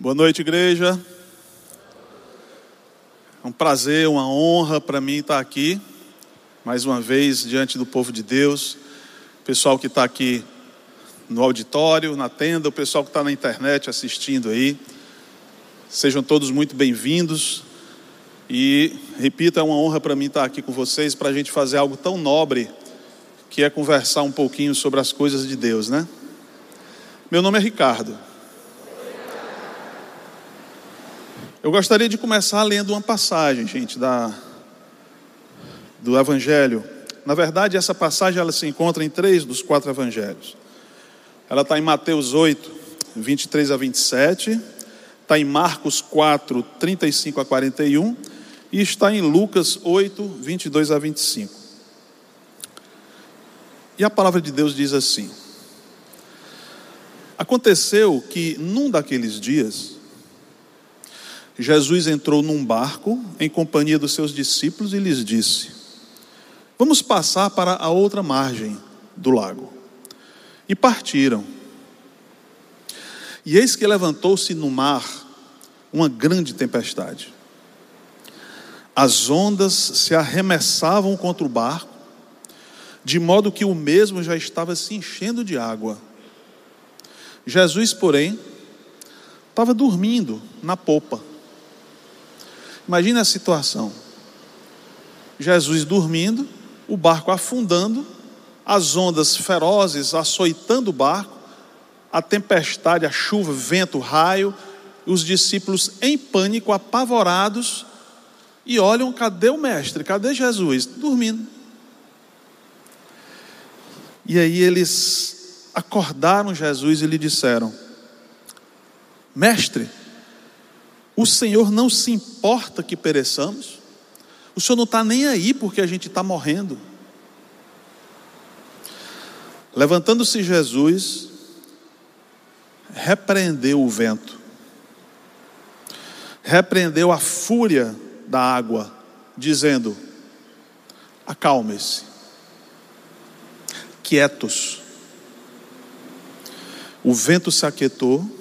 Boa noite, igreja. É um prazer, uma honra para mim estar aqui, mais uma vez, diante do povo de Deus. O pessoal que está aqui no auditório, na tenda, o pessoal que está na internet assistindo aí. Sejam todos muito bem-vindos. E, repito, é uma honra para mim estar aqui com vocês para a gente fazer algo tão nobre que é conversar um pouquinho sobre as coisas de Deus, né? Meu nome é Ricardo. Eu gostaria de começar lendo uma passagem, gente, da, do Evangelho. Na verdade, essa passagem ela se encontra em três dos quatro Evangelhos. Ela está em Mateus 8, 23 a 27, está em Marcos 4, 35 a 41 e está em Lucas 8, 22 a 25. E a palavra de Deus diz assim: Aconteceu que num daqueles dias, Jesus entrou num barco em companhia dos seus discípulos e lhes disse: Vamos passar para a outra margem do lago. E partiram. E eis que levantou-se no mar uma grande tempestade. As ondas se arremessavam contra o barco, de modo que o mesmo já estava se enchendo de água. Jesus, porém, estava dormindo na popa. Imagine a situação. Jesus dormindo, o barco afundando, as ondas ferozes açoitando o barco, a tempestade, a chuva, vento, raio, os discípulos em pânico, apavorados, e olham: cadê o mestre? Cadê Jesus? Dormindo. E aí eles acordaram Jesus e lhe disseram: Mestre, o Senhor não se importa que pereçamos. O Senhor não está nem aí porque a gente está morrendo. Levantando-se Jesus, repreendeu o vento, repreendeu a fúria da água, dizendo: Acalme-se, quietos. O vento se aquietou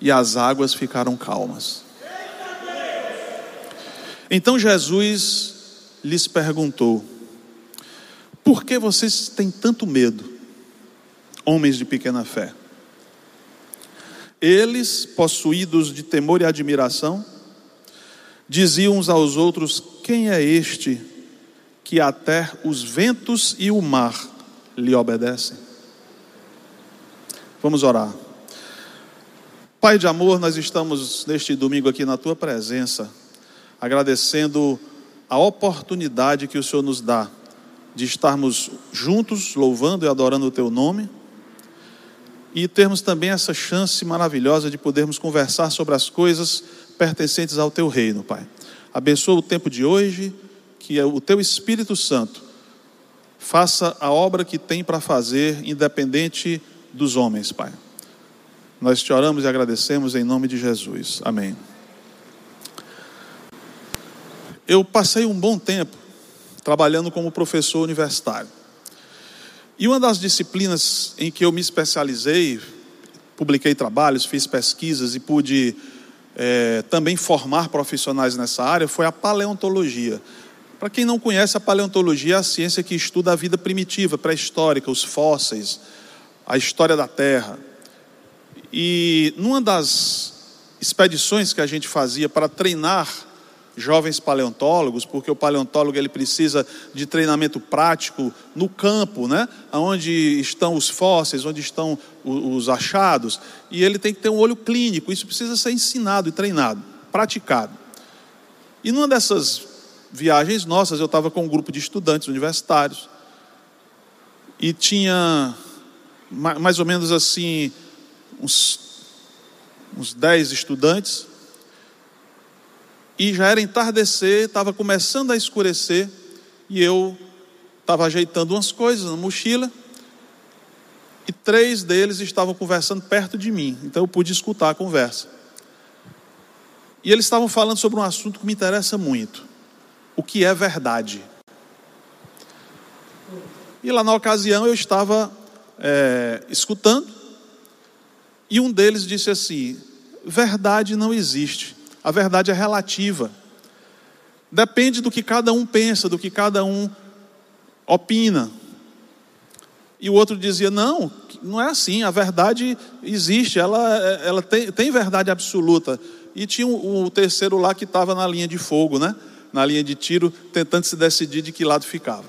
e as águas ficaram calmas. Então Jesus lhes perguntou: Por que vocês têm tanto medo, homens de pequena fé? Eles, possuídos de temor e admiração, diziam uns aos outros: Quem é este que até os ventos e o mar lhe obedecem? Vamos orar. Pai de amor, nós estamos neste domingo aqui na tua presença, agradecendo a oportunidade que o Senhor nos dá de estarmos juntos, louvando e adorando o teu nome, e termos também essa chance maravilhosa de podermos conversar sobre as coisas pertencentes ao teu reino, Pai. Abençoa o tempo de hoje, que o teu Espírito Santo faça a obra que tem para fazer, independente dos homens, Pai. Nós te oramos e agradecemos em nome de Jesus. Amém. Eu passei um bom tempo trabalhando como professor universitário. E uma das disciplinas em que eu me especializei, publiquei trabalhos, fiz pesquisas e pude é, também formar profissionais nessa área, foi a paleontologia. Para quem não conhece, a paleontologia é a ciência que estuda a vida primitiva, pré-histórica, os fósseis, a história da Terra. E numa das expedições que a gente fazia para treinar jovens paleontólogos, porque o paleontólogo ele precisa de treinamento prático no campo, né? Onde estão os fósseis, onde estão os achados, e ele tem que ter um olho clínico. Isso precisa ser ensinado e treinado, praticado. E numa dessas viagens nossas, eu estava com um grupo de estudantes universitários e tinha mais ou menos assim uns, uns dez estudantes, e já era entardecer, estava começando a escurecer, e eu estava ajeitando umas coisas na mochila, e três deles estavam conversando perto de mim, então eu pude escutar a conversa. E eles estavam falando sobre um assunto que me interessa muito: o que é verdade. E lá na ocasião eu estava é, escutando, e um deles disse assim: verdade não existe. A verdade é relativa. Depende do que cada um pensa, do que cada um opina. E o outro dizia: não, não é assim, a verdade existe, ela, ela tem, tem verdade absoluta. E tinha o, terceiro lá que estava na linha de fogo, né? na linha de tiro, tentando se decidir de que lado ficava.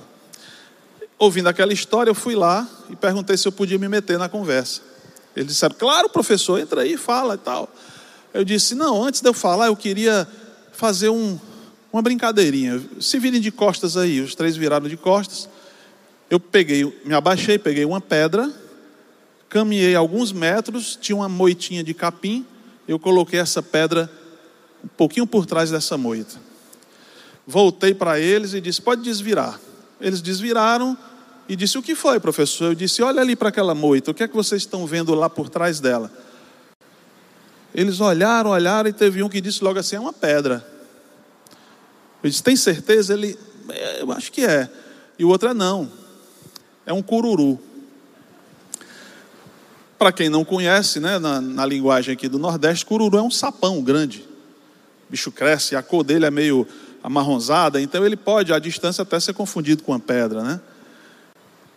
Ouvindo aquela história, eu fui lá e perguntei se eu podia me meter na conversa. Eles disseram: claro, professor, entra aí, fala e tal. Eu disse: não, antes de eu falar, eu queria fazer um, uma brincadeirinha. Se virem de costas aí, os três viraram de costas. Eu peguei, me abaixei, peguei uma pedra, caminhei alguns metros, tinha uma moitinha de capim, eu coloquei essa pedra um pouquinho por trás dessa moita. Voltei para eles e disse: pode desvirar. Eles desviraram e disse: o que foi, professor? Eu disse: olha ali para aquela moita, o que é que vocês estão vendo lá por trás dela? Eles olharam, olharam e teve um que disse logo assim: é uma pedra. Eu disse: tem certeza? Ele, é, eu acho que é. E o outro é não, é um cururu. Para quem não conhece, né, na, na, linguagem aqui do Nordeste, cururu é um sapão grande. O bicho cresce, a cor dele é meio amarronzada, então ele pode, à distância, até ser confundido com uma pedra, né?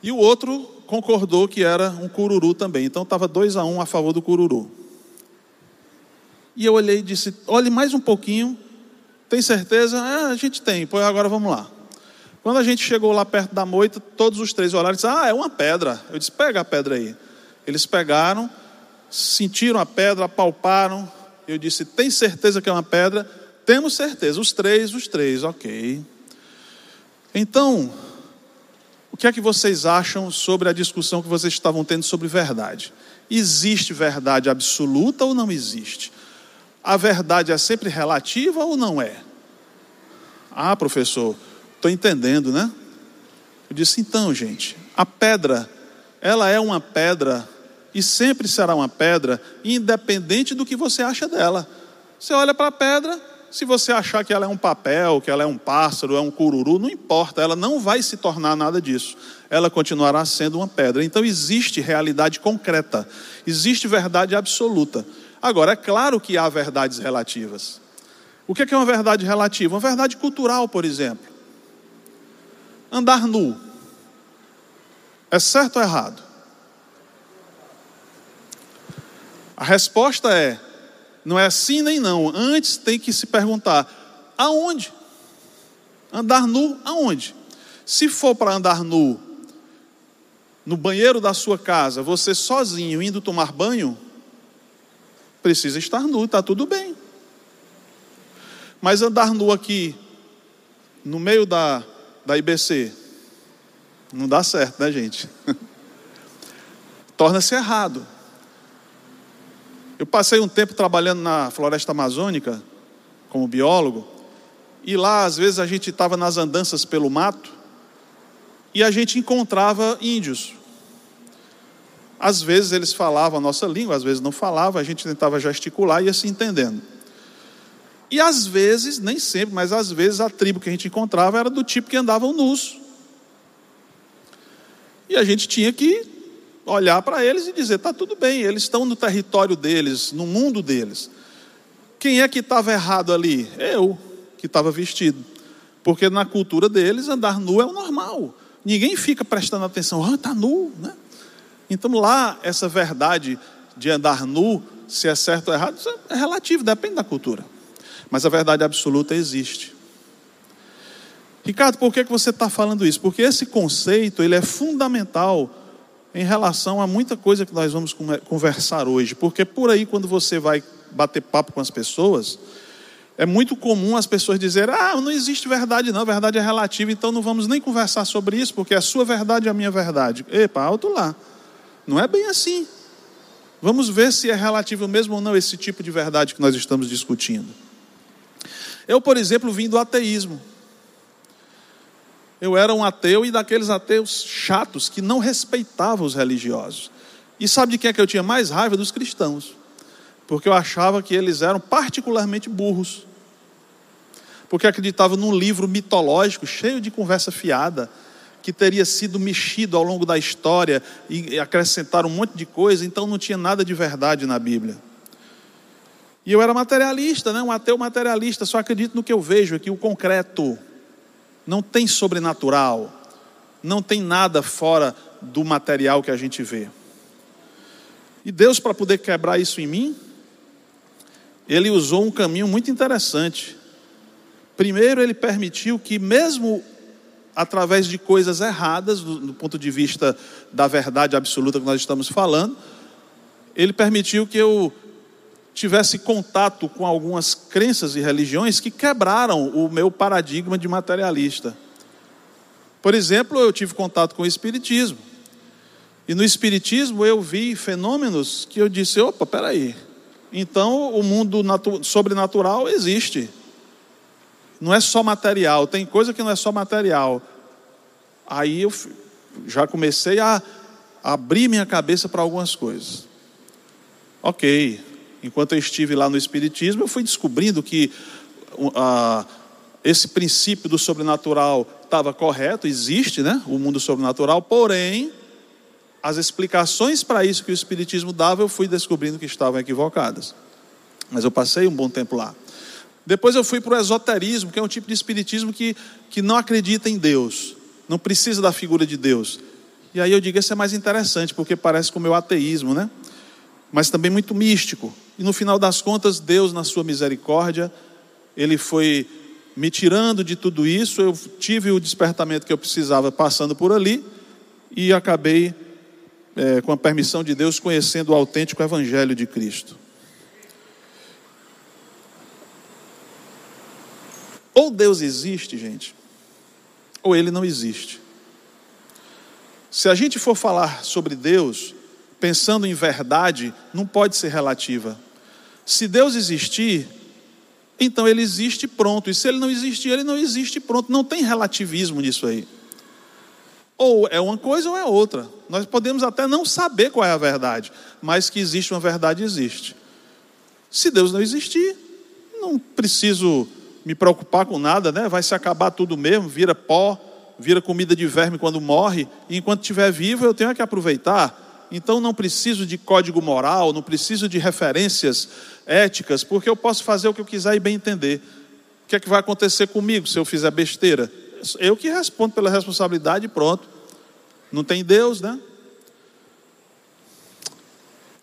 E o outro concordou que era um cururu também. Então estava dois a um a favor do cururu. E eu olhei e disse: olhe mais um pouquinho. Tem certeza? Ah, a gente tem. Pois agora vamos lá. Quando a gente chegou lá perto da moita, todos os três olharam e disseram: Ah, é uma pedra. Eu disse: Pega a pedra aí. Eles pegaram, sentiram a pedra, apalparam. Eu disse: Tem certeza que é uma pedra? Temos certeza. Os três, os três, ok. Então, o que é que vocês acham sobre a discussão que vocês estavam tendo sobre verdade? Existe verdade absoluta ou não existe? A verdade é sempre relativa ou não é? Ah, professor, estou entendendo, né? Eu disse, então, gente, a pedra, ela é uma pedra e sempre será uma pedra, independente do que você acha dela. Você olha para a pedra, se você achar que ela é um papel, que ela é um pássaro, é um cururu, não importa, ela não vai se tornar nada disso. Ela continuará sendo uma pedra. Então existe realidade concreta, existe verdade absoluta. Agora, é claro que há verdades relativas. O que é uma verdade relativa? Uma verdade cultural, por exemplo. Andar nu. É certo ou errado? A resposta é: não é sim nem não. Antes tem que se perguntar: aonde? Andar nu aonde? Se for para andar nu no banheiro da sua casa, você sozinho indo tomar banho, precisa estar nu, está tudo bem. Mas andar nu aqui, no meio da, da IBC, não dá certo, né, gente? Torna-se errado. Eu passei um tempo trabalhando na floresta amazônica, como biólogo, e lá, às vezes, a gente estava nas andanças pelo mato, e a gente encontrava índios às vezes eles falavam a nossa língua, às vezes não falavam, a gente tentava gesticular e ia se entendendo. E às vezes, nem sempre, mas às vezes a tribo que a gente encontrava era do tipo que andavam nus. E a gente tinha que olhar para eles e dizer: está tudo bem, eles estão no território deles, no mundo deles. Quem é que estava errado ali? Eu, que estava vestido. Porque na cultura deles, andar nu é o normal. Ninguém fica prestando atenção, ah, está nu, né? Então lá, essa verdade de andar nu, se é certo ou errado, é relativo, depende da cultura. Mas a verdade absoluta existe. Ricardo, por que, você está falando isso? Porque esse conceito ele é fundamental em relação a muita coisa que nós vamos conversar hoje. Porque por aí, quando você vai bater papo com as pessoas, é muito comum as pessoas dizerem: ah, não existe verdade, não, verdade é relativa, então não vamos nem conversar sobre isso, porque a sua verdade é a minha verdade. Epa, alto lá. Não é bem assim. Vamos ver se é relativo mesmo ou não esse tipo de verdade que nós estamos discutindo. Eu, por exemplo, vim do ateísmo. Eu era um ateu e daqueles ateus chatos que não respeitavam os religiosos. E sabe de quem é que eu tinha mais raiva? Dos cristãos. Porque eu achava que eles eram particularmente burros. Porque acreditavam num livro mitológico cheio de conversa fiada que teria sido mexido ao longo da história e acrescentar um monte de coisa, então não tinha nada de verdade na Bíblia. E eu era materialista, né? um ateu materialista, só acredito no que eu vejo aqui, o concreto. Não tem sobrenatural, não tem nada fora do material que a gente vê. E Deus, para poder quebrar isso em mim, Ele usou um caminho muito interessante. Primeiro, Ele permitiu que, mesmo através de coisas erradas, do, do ponto de vista da verdade absoluta que nós estamos falando, Ele permitiu que eu tivesse contato com algumas crenças e religiões que quebraram o meu paradigma de materialista. Por exemplo, eu tive contato com o Espiritismo. E no Espiritismo eu vi fenômenos que eu disse: opa, peraí. Então o mundo sobrenatural existe. Não é só material, tem coisa que não é só material. Aí eu já comecei a abrir minha cabeça para algumas coisas. Ok, enquanto eu estive lá no Espiritismo, eu fui descobrindo que uh, esse princípio do sobrenatural estava correto, existe, né? O mundo sobrenatural, porém, as explicações para isso que o Espiritismo dava, eu fui descobrindo que estavam equivocadas. Mas eu passei um bom tempo lá. Depois eu fui para o esoterismo, que é um tipo de espiritismo que, que não acredita em Deus, não precisa da figura de Deus. E aí eu digo, esse é mais interessante, porque parece com o meu ateísmo, né? Mas também muito místico. E no final das contas, Deus, na sua misericórdia, Ele foi me tirando de tudo isso. Eu tive o despertamento que eu precisava passando por ali e acabei, é, com a permissão de Deus, conhecendo o autêntico Evangelho de Cristo. Ou Deus existe, gente, ou ele não existe. Se a gente for falar sobre Deus, pensando em verdade, não pode ser relativa. Se Deus existir, então ele existe pronto. E se ele não existir, ele não existe pronto. Não tem relativismo nisso aí. Ou é uma coisa ou é outra. Nós podemos até não saber qual é a verdade, mas que existe uma verdade, existe. Se Deus não existir, não preciso me preocupar com nada, né? Vai se acabar tudo mesmo, vira pó, vira comida de verme quando morre, e enquanto estiver vivo eu tenho que aproveitar. Então não preciso de código moral, não preciso de referências éticas, porque eu posso fazer o que eu quiser e bem entender. O que é que vai acontecer comigo se eu fizer besteira? Eu que respondo pela responsabilidade e pronto. Não tem Deus, né?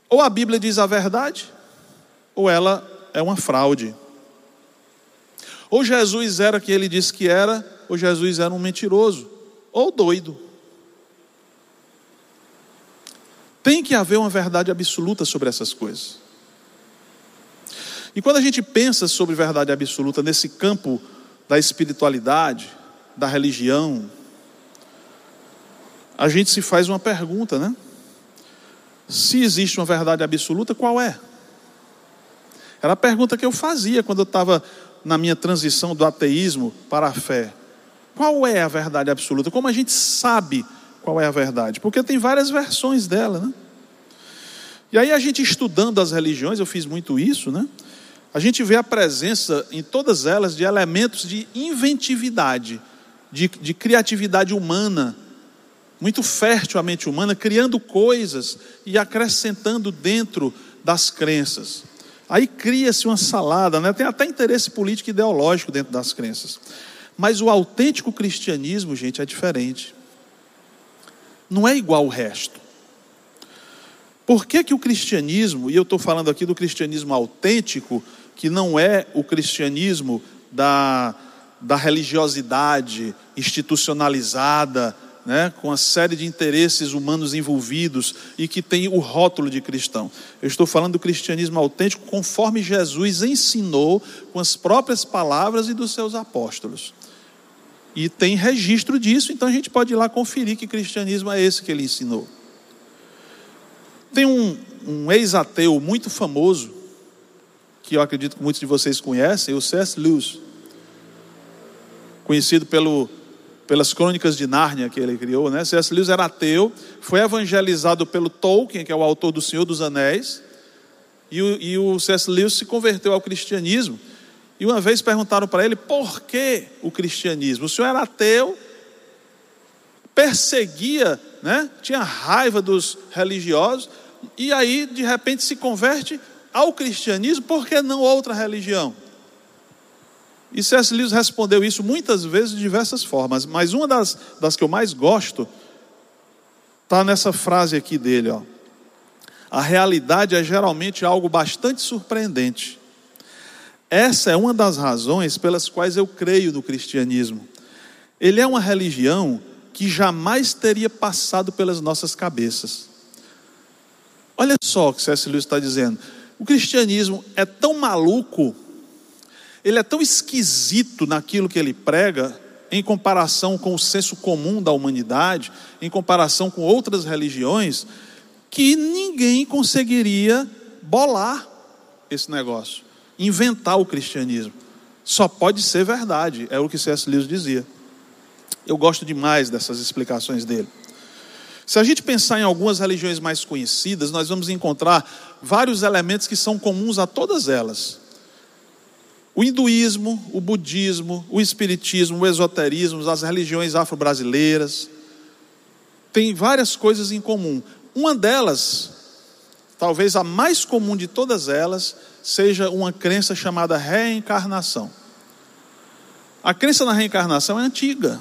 Ou a Bíblia diz a verdade, ou ela é uma fraude. Ou Jesus era quem ele disse que era, ou Jesus era um mentiroso, ou doido. Tem que haver uma verdade absoluta sobre essas coisas. E quando a gente pensa sobre verdade absoluta nesse campo da espiritualidade, da religião, a gente se faz uma pergunta, né? Se existe uma verdade absoluta, qual é? Era a pergunta que eu fazia quando eu estava na minha transição do ateísmo para a fé. Qual é a verdade absoluta? Como a gente sabe qual é a verdade, porque tem várias versões dela, né? E aí a gente estudando as religiões, eu fiz muito isso, né? A gente vê a presença em todas elas de elementos de inventividade, de, de criatividade humana, muito fértil a mente humana, criando coisas e acrescentando dentro das crenças. Aí cria-se uma salada, né? tem até interesse político e ideológico dentro das crenças. Mas o autêntico cristianismo, gente, é diferente não é igual ao resto. Por que, que o cristianismo, e eu estou falando aqui do cristianismo autêntico, que não é o cristianismo da, da religiosidade institucionalizada, né, com a série de interesses humanos envolvidos e que tem o rótulo de cristão. Eu estou falando do cristianismo autêntico conforme Jesus ensinou com as próprias palavras e dos seus apóstolos. E tem registro disso, então a gente pode ir lá conferir que cristianismo é esse que ele ensinou. Tem um, um ex-ateu muito famoso, que eu acredito que muitos de vocês conhecem, o C.S. Lewis, conhecido pelo, pelas crônicas de Nárnia que ele criou. Né? C.S. Lewis era ateu, foi evangelizado pelo Tolkien, que é o autor do Senhor dos Anéis, e o, e o C.S. Lewis se converteu ao cristianismo. E uma vez perguntaram para ele por que o cristianismo. O senhor era ateu, perseguia, né? tinha raiva dos religiosos, e aí de repente se converte. ao cristianismo, por que não outra religião? E C.S. Lewis respondeu isso muitas vezes de diversas formas, mas uma das, das que eu mais gosto está nessa frase aqui dele, ó. A realidade é geralmente algo bastante surpreendente. Essa é uma das razões pelas quais eu creio no cristianismo. Ele é uma religião que jamais teria passado pelas nossas cabeças. Olha só o que C.S. Lewis está dizendo. O cristianismo é tão maluco, ele é tão esquisito naquilo que ele prega, em comparação com o senso comum da humanidade, em comparação com outras religiões, que ninguém conseguiria bolar esse negócio, inventar o cristianismo. Só pode ser verdade, é o que C.S. Lewis dizia. Eu gosto demais dessas explicações dele. Se a gente pensar em algumas religiões mais conhecidas, nós vamos encontrar vários elementos que são comuns a todas elas. O hinduísmo, o budismo, o espiritismo, o esoterismo, as religiões afro-brasileiras, têm várias coisas em comum. Uma delas, talvez a mais comum de todas elas, seja uma crença chamada reencarnação. A crença na reencarnação é antiga.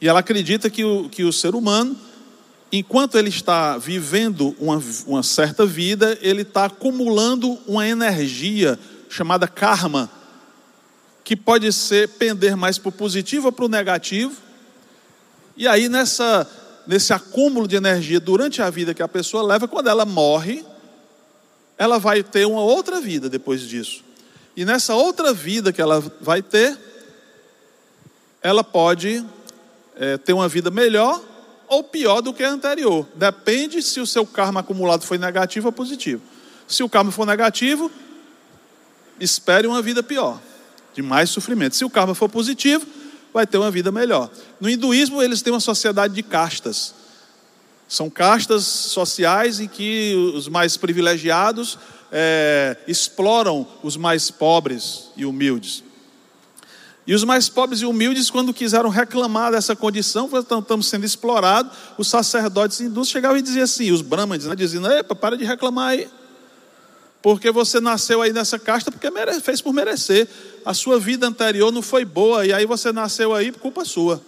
E ela acredita que o, que o ser humano, enquanto ele está vivendo uma, uma certa vida, ele está acumulando uma energia chamada karma, que pode ser pender mais para o positivo ou para o negativo. E aí, nessa, nesse acúmulo de energia durante a vida que a pessoa leva, quando ela morre, ela vai ter uma outra vida depois disso. E nessa outra vida que ela vai ter, ela pode é, ter uma vida melhor ou pior do que a anterior. Depende se o seu karma acumulado foi negativo ou positivo. Se o karma for negativo, espere uma vida pior, de mais sofrimento. Se o karma for positivo, vai ter uma vida melhor. No hinduísmo, eles têm uma sociedade de castas. São castas sociais em que os mais privilegiados é, exploram os mais pobres e humildes. E os mais pobres e humildes, quando quiseram reclamar dessa condição, estamos sendo explorados, os sacerdotes hindus chegavam e diziam assim, os brahmanes, né, diziam, epa, para de reclamar aí. Porque você nasceu aí nessa casta porque fez por merecer. A sua vida anterior não foi boa, e aí você nasceu aí por culpa sua.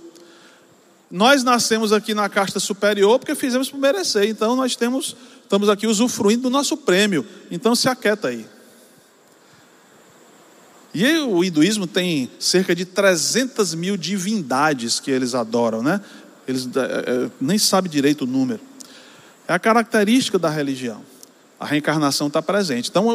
Nós nascemos aqui na casta superior porque fizemos por merecer. Então nós temos, estamos aqui usufruindo do nosso prêmio. Então se aquieta aí. E o hinduísmo tem cerca de 300 mil divindades que eles adoram, né? Eles é, é, nem sabem direito o número. É a característica da religião. A reencarnação está presente. Então,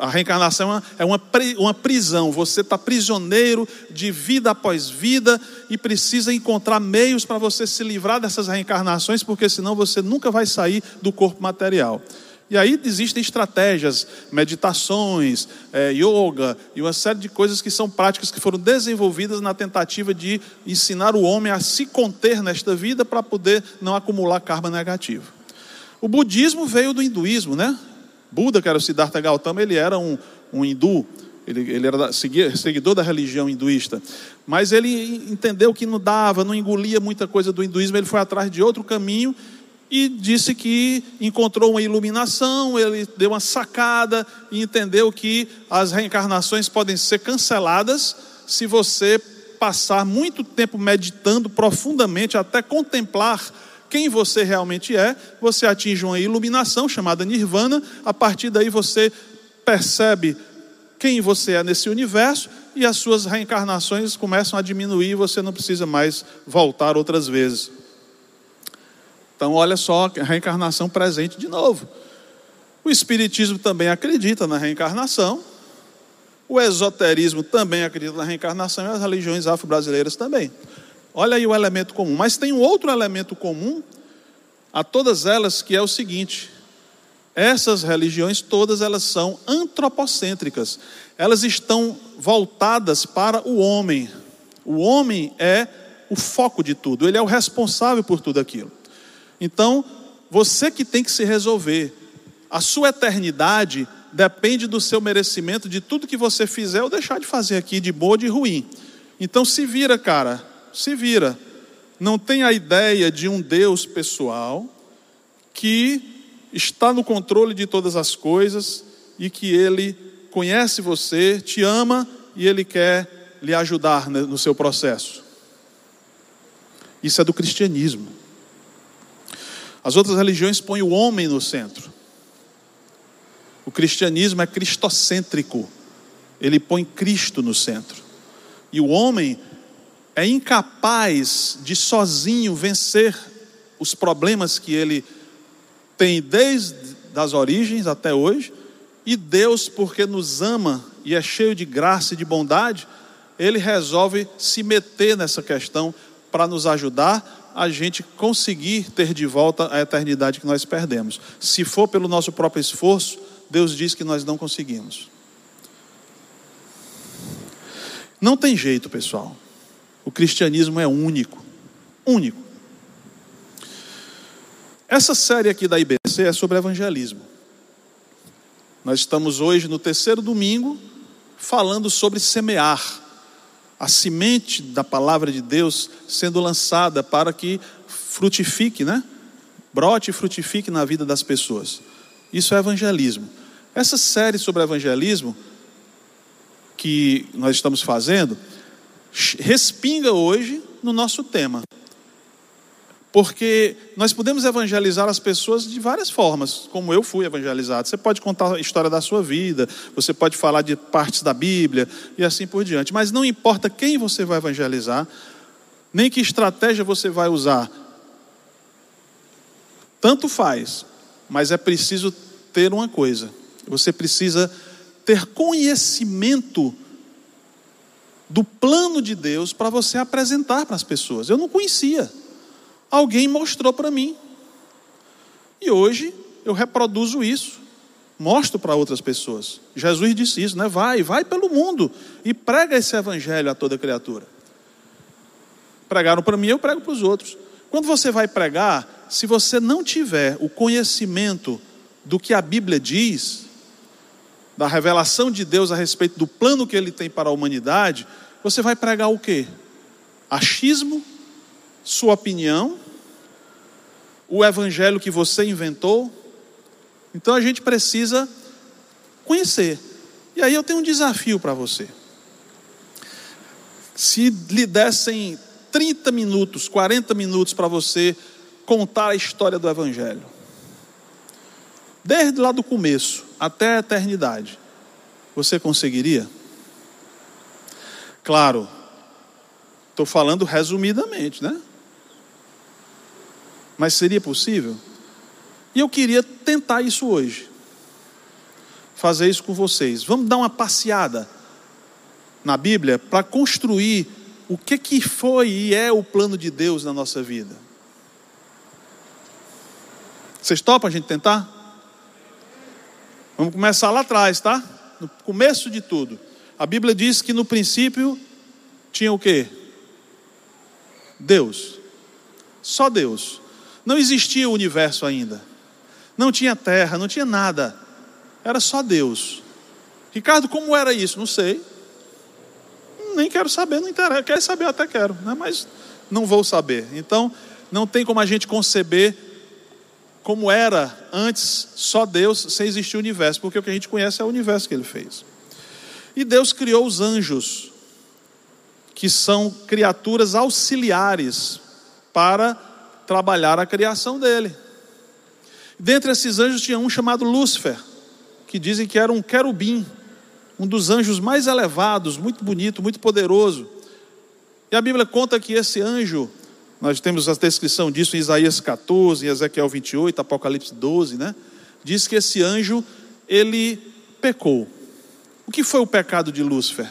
a reencarnação é uma, uma prisão. Você está prisioneiro de vida após vida e precisa encontrar meios para você se livrar dessas reencarnações, porque senão você nunca vai sair do corpo material. E aí existem estratégias, meditações, é, yoga e uma série de coisas que são práticas que foram desenvolvidas na tentativa de ensinar o homem a se conter nesta vida para poder não acumular karma negativo. O budismo veio do hinduísmo, né? Buda, que era o Siddhartha Gautama, ele era um, um hindu, ele, ele era seguidor da religião hinduísta, mas ele entendeu que não dava, não engolia muita coisa do hinduísmo, ele foi atrás de outro caminho e disse que encontrou uma iluminação, ele deu uma sacada e entendeu que as reencarnações podem ser canceladas se você passar muito tempo meditando profundamente até contemplar quem você realmente é, você atinge uma iluminação chamada nirvana, a partir daí você percebe quem você é nesse universo e as suas reencarnações começam a diminuir e você não precisa mais voltar outras vezes. Então, olha só a reencarnação presente de novo. O Espiritismo também acredita na reencarnação. O esoterismo também acredita na reencarnação e as religiões afro-brasileiras também. Olha aí o elemento comum. Mas tem um outro elemento comum a todas elas que é o seguinte: essas religiões todas elas são antropocêntricas. Elas estão voltadas para o homem. O homem é o foco de tudo, ele é o responsável por tudo aquilo. Então, você que tem que se resolver. A sua eternidade depende do seu merecimento, de tudo que você fizer ou deixar de fazer aqui, de boa ou de ruim. Então, se vira, cara, se vira. Não tem a ideia de um Deus pessoal que está no controle de todas as coisas e que Ele conhece você, te ama e Ele quer lhe ajudar no seu processo. Isso é do cristianismo. As outras religiões põem o homem no centro. O cristianismo é cristocêntrico. Ele põe Cristo no centro. E o homem é incapaz de sozinho vencer os problemas que ele tem desde as origens até hoje. E Deus, porque nos ama e é cheio de graça e de bondade, ele resolve se meter nessa questão para nos ajudar a gente conseguir ter de volta a eternidade que nós perdemos. Se for pelo nosso próprio esforço, Deus diz que nós não conseguimos. Não tem jeito, pessoal. O cristianismo é único. Único. Essa série aqui da IBC é sobre evangelismo. Nós estamos hoje no terceiro domingo falando sobre semear a semente da palavra de Deus sendo lançada para que frutifique, né? Brote e frutifique na vida das pessoas. Isso é evangelismo. Essa série sobre evangelismo que nós estamos fazendo respinga hoje no nosso tema. Porque nós podemos evangelizar as pessoas de várias formas, como eu fui evangelizado. Você pode contar a história da sua vida, você pode falar de partes da Bíblia e assim por diante. Mas não importa quem você vai evangelizar, nem que estratégia você vai usar. Tanto faz, mas é preciso ter uma coisa: você precisa ter conhecimento do plano de Deus para você apresentar para as pessoas. Eu não conhecia. Alguém mostrou para mim. E hoje eu reproduzo isso. Mostro para outras pessoas. Jesus disse isso, né? Vai, vai pelo mundo e prega esse evangelho a toda criatura. Pregaram para mim, eu prego para os outros. Quando você vai pregar, se você não tiver o conhecimento do que a Bíblia diz, da revelação de Deus a respeito do plano que ele tem para a humanidade, você vai pregar o quê? Achismo sua opinião, o evangelho que você inventou. Então a gente precisa conhecer. E aí eu tenho um desafio para você. Se lhe dessem 30 minutos, 40 minutos para você contar a história do Evangelho, desde lá do começo até a eternidade, você conseguiria? Claro, estou falando resumidamente, né? Mas seria possível? E eu queria tentar isso hoje. Fazer isso com vocês. Vamos dar uma passeada na Bíblia para construir o que, que foi e é o plano de Deus na nossa vida. Vocês topam a gente tentar? Vamos começar lá atrás, tá? No começo de tudo. A Bíblia diz que no princípio tinha o quê? Deus. Só Deus. Não existia o universo ainda. Não tinha terra, não tinha nada. Era só Deus. Ricardo, como era isso? Não sei. Nem quero saber, não interessa. Quer saber, até quero, né? mas não vou saber. Então, não tem como a gente conceber como era antes só Deus sem existir o universo, porque o que a gente conhece é o universo que ele fez. E Deus criou os anjos, que são criaturas auxiliares para trabalhar a criação dele. Dentre esses anjos tinha um chamado Lúcifer, que dizem que era um querubim, um dos anjos mais elevados, muito bonito, muito poderoso. E a Bíblia conta que esse anjo, nós temos a descrição disso em Isaías 14, em Ezequiel 28, Apocalipse 12, né? Diz que esse anjo, ele pecou. O que foi o pecado de Lúcifer?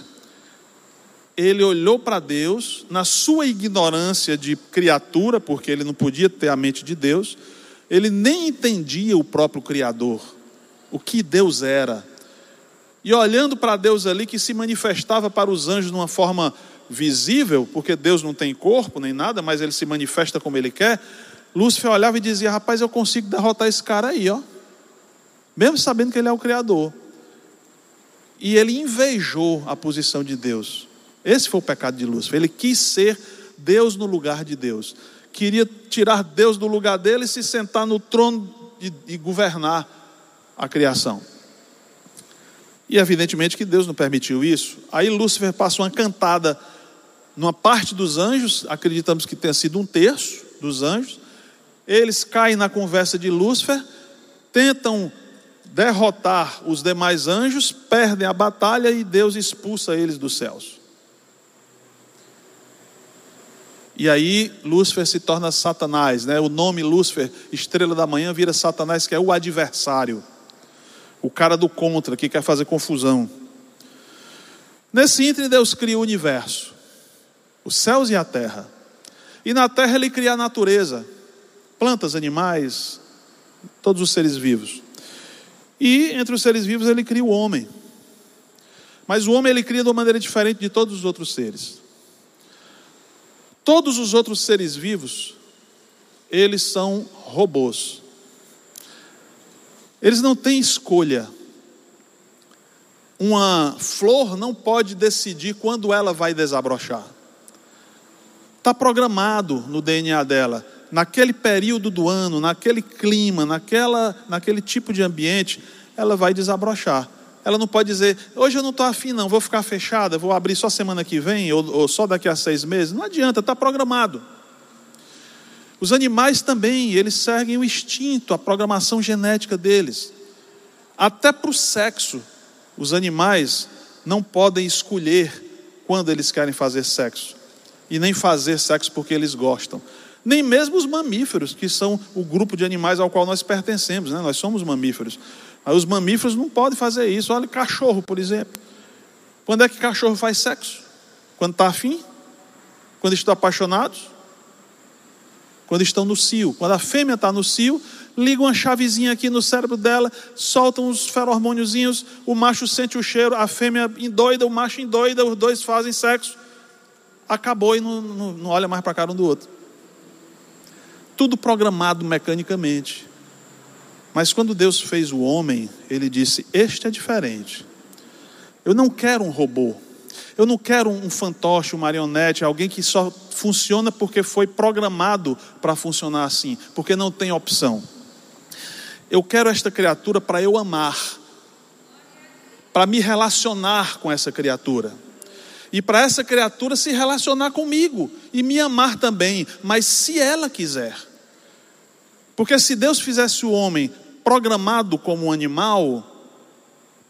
ele olhou para Deus, na sua ignorância de criatura, porque ele não podia ter a mente de Deus, ele nem entendia o próprio Criador, o que Deus era. E olhando para Deus ali, que se manifestava para os anjos de uma forma visível, porque Deus não tem corpo nem nada, mas ele se manifesta como ele quer. Lúcifer olhava e dizia: Rapaz, eu consigo derrotar esse cara aí, ó. Mesmo sabendo que ele é o Criador. E ele invejou a posição de Deus. Esse foi o pecado de Lúcifer. Ele quis ser Deus no lugar de Deus. Queria tirar Deus do lugar dele e se sentar no trono de governar a criação. E evidentemente que Deus não permitiu isso. Aí Lúcifer passa uma cantada numa parte dos anjos, acreditamos que tenha sido um terço dos anjos. Eles caem na conversa de Lúcifer, tentam derrotar os demais anjos, perdem a batalha e Deus expulsa eles dos céus. E aí Lúcifer se torna Satanás, né? O nome Lúcifer, estrela da manhã, vira Satanás, que é o adversário. O cara do contra, que quer fazer confusão. Nesse ínterim, Deus cria o universo, os céus e a terra. E na terra ele cria a natureza, plantas, animais, todos os seres vivos. E entre os seres vivos ele cria o homem. Mas o homem ele cria de uma maneira diferente de todos os outros seres. Todos os outros seres vivos, eles são robôs. Eles não têm escolha. Uma flor não pode decidir quando ela vai desabrochar. Está programado no DNA dela naquele período do ano, naquele clima, naquela, naquele tipo de ambiente, ela vai desabrochar. Ela não pode dizer, hoje eu não estou afim, não, vou ficar fechada, vou abrir só semana que vem, ou, ou só daqui a seis meses. Não adianta, está programado. Os animais também, eles seguem o instinto, a programação genética deles. Até para o sexo, os animais não podem escolher quando eles querem fazer sexo, e nem fazer sexo porque eles gostam nem mesmo os mamíferos, que são o grupo de animais ao qual nós pertencemos, né? nós somos mamíferos. Os mamíferos não podem fazer isso. Olha, cachorro, por exemplo. Quando é que cachorro faz sexo? Quando está afim? Quando estão apaixonados? Quando estão no cio. Quando a fêmea está no cio, liga uma chavezinha aqui no cérebro dela, soltam os feromôniozinhos, o macho sente o cheiro, a fêmea endoida, o macho endoida, os dois fazem sexo. Acabou e não, não, não olha mais para a cara um do outro tudo programado mecanicamente. Mas quando Deus fez o homem, ele disse: Este é diferente. Eu não quero um robô. Eu não quero um fantoche, um marionete, alguém que só funciona porque foi programado para funcionar assim, porque não tem opção. Eu quero esta criatura para eu amar, para me relacionar com essa criatura. E para essa criatura se relacionar comigo e me amar também, mas se ela quiser. Porque se Deus fizesse o homem programado como um animal,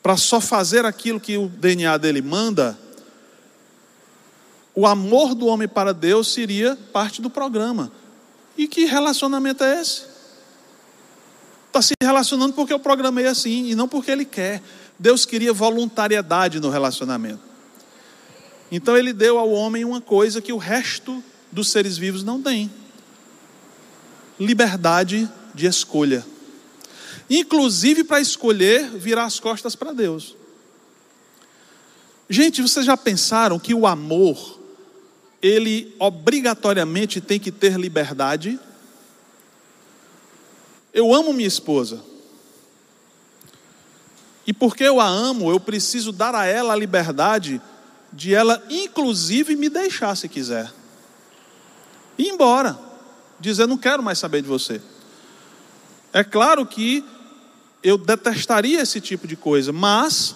para só fazer aquilo que o DNA dele manda, o amor do homem para Deus seria parte do programa. E que relacionamento é esse? Está se relacionando porque eu programei assim e não porque ele quer. Deus queria voluntariedade no relacionamento. Então ele deu ao homem uma coisa que o resto dos seres vivos não tem liberdade de escolha. Inclusive para escolher virar as costas para Deus. Gente, vocês já pensaram que o amor, ele obrigatoriamente tem que ter liberdade? Eu amo minha esposa. E porque eu a amo, eu preciso dar a ela a liberdade de ela, inclusive, me deixar se quiser. Ir embora dizer: Não quero mais saber de você. É claro que eu detestaria esse tipo de coisa, mas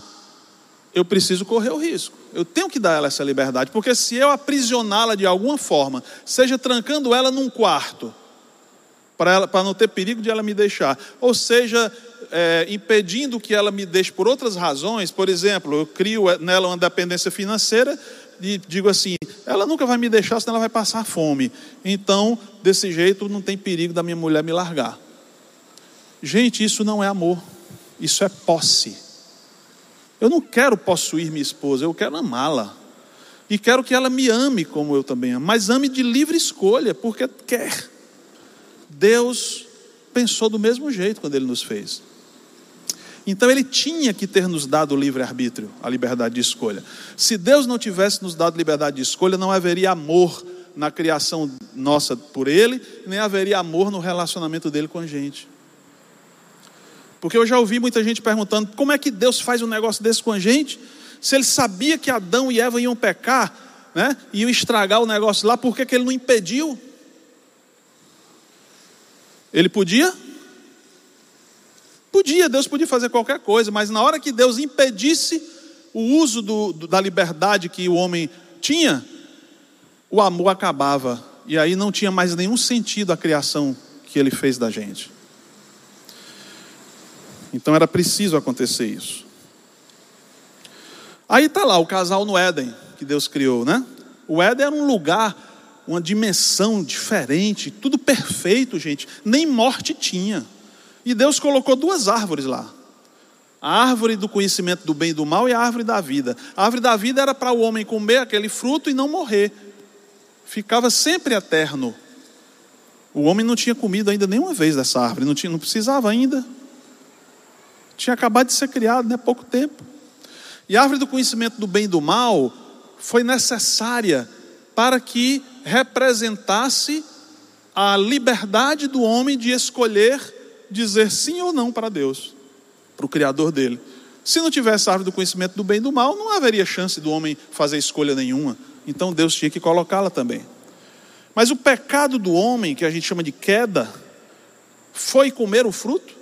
eu preciso correr o risco. Eu tenho que dar ela essa liberdade, porque se eu aprisioná-la de alguma forma, seja trancando ela num quarto, para não ter perigo de ela me deixar, ou seja, é, impedindo que ela me deixe por outras razões, por exemplo, eu crio nela uma dependência financeira e digo assim: ela nunca vai me deixar, senão ela vai passar fome. Então, desse jeito, não tem perigo da minha mulher me largar. Gente, isso não é amor, isso é posse. Eu não quero possuir minha esposa, eu quero amá-la. E quero que ela me ame como eu também amo, mas ame de livre escolha, porque quer. Deus pensou do mesmo jeito quando Ele nos fez. Então ele tinha que ter nos dado o livre-arbítrio, a liberdade de escolha. Se Deus não tivesse nos dado liberdade de escolha, não haveria amor na criação nossa por Ele, nem haveria amor no relacionamento dele com a gente. Porque eu já ouvi muita gente perguntando: como é que Deus faz um negócio desse com a gente? Se ele sabia que Adão e Eva iam pecar, né, iam estragar o negócio lá, por que, que ele não impediu? Ele podia? Podia, Deus podia fazer qualquer coisa, mas na hora que Deus impedisse o uso do, do, da liberdade que o homem tinha, o amor acabava. E aí não tinha mais nenhum sentido a criação que ele fez da gente. Então era preciso acontecer isso. Aí está lá o casal no Éden, que Deus criou, né? O Éden era um lugar, uma dimensão diferente, tudo perfeito, gente. Nem morte tinha. E Deus colocou duas árvores lá. A árvore do conhecimento do bem e do mal e a árvore da vida. A árvore da vida era para o homem comer aquele fruto e não morrer. Ficava sempre eterno. O homem não tinha comido ainda nenhuma vez dessa árvore, não, tinha, não precisava ainda. Tinha acabado de ser criado, né? Pouco tempo. E a árvore do conhecimento do bem e do mal foi necessária para que representasse a liberdade do homem de escolher dizer sim ou não para Deus, para o Criador dele. Se não tivesse a árvore do conhecimento do bem e do mal, não haveria chance do homem fazer escolha nenhuma. Então Deus tinha que colocá-la também. Mas o pecado do homem, que a gente chama de queda, foi comer o fruto?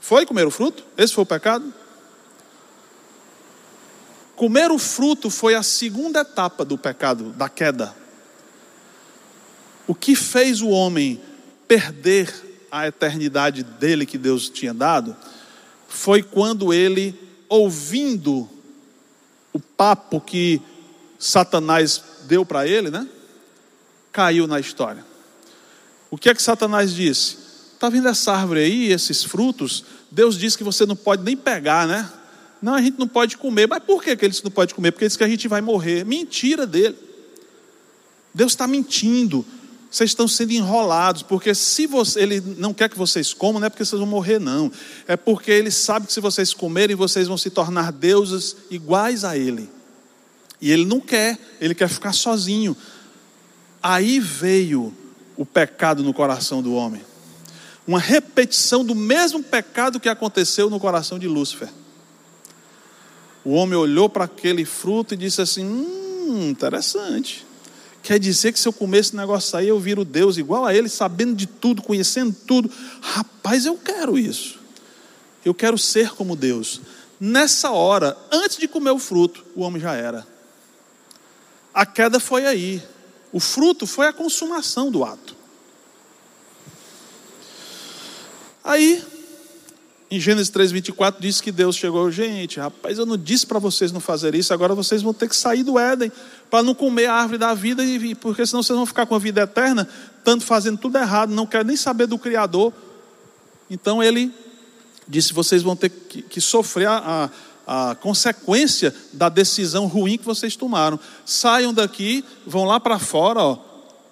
Foi comer o fruto? Esse foi o pecado? Comer o fruto foi a segunda etapa do pecado, da queda. O que fez o homem perder a eternidade dele que Deus tinha dado foi quando ele, ouvindo o papo que Satanás deu para ele, né? Caiu na história. O que é que Satanás disse? Está vindo essa árvore aí, esses frutos, Deus disse que você não pode nem pegar, né? Não, a gente não pode comer. Mas por que, que ele disse não pode comer? Porque ele disse que a gente vai morrer. Mentira dele. Deus está mentindo. Vocês estão sendo enrolados, porque se você, ele não quer que vocês comam, não é porque vocês vão morrer, não. É porque ele sabe que se vocês comerem, vocês vão se tornar deuses iguais a ele. E ele não quer, ele quer ficar sozinho. Aí veio o pecado no coração do homem. Uma repetição do mesmo pecado que aconteceu no coração de Lúcifer. O homem olhou para aquele fruto e disse assim: Hum, interessante. Quer dizer que se eu comer esse negócio aí, eu viro Deus igual a ele, sabendo de tudo, conhecendo tudo. Rapaz, eu quero isso. Eu quero ser como Deus. Nessa hora, antes de comer o fruto, o homem já era. A queda foi aí. O fruto foi a consumação do ato. Aí em Gênesis 3:24 diz que Deus chegou, gente, rapaz, eu não disse para vocês não fazerem isso, agora vocês vão ter que sair do Éden para não comer a árvore da vida, porque senão vocês vão ficar com a vida eterna, tanto fazendo tudo errado, não quer nem saber do Criador. Então ele disse: vocês vão ter que, que sofrer a, a, a consequência da decisão ruim que vocês tomaram. Saiam daqui, vão lá para fora, ó,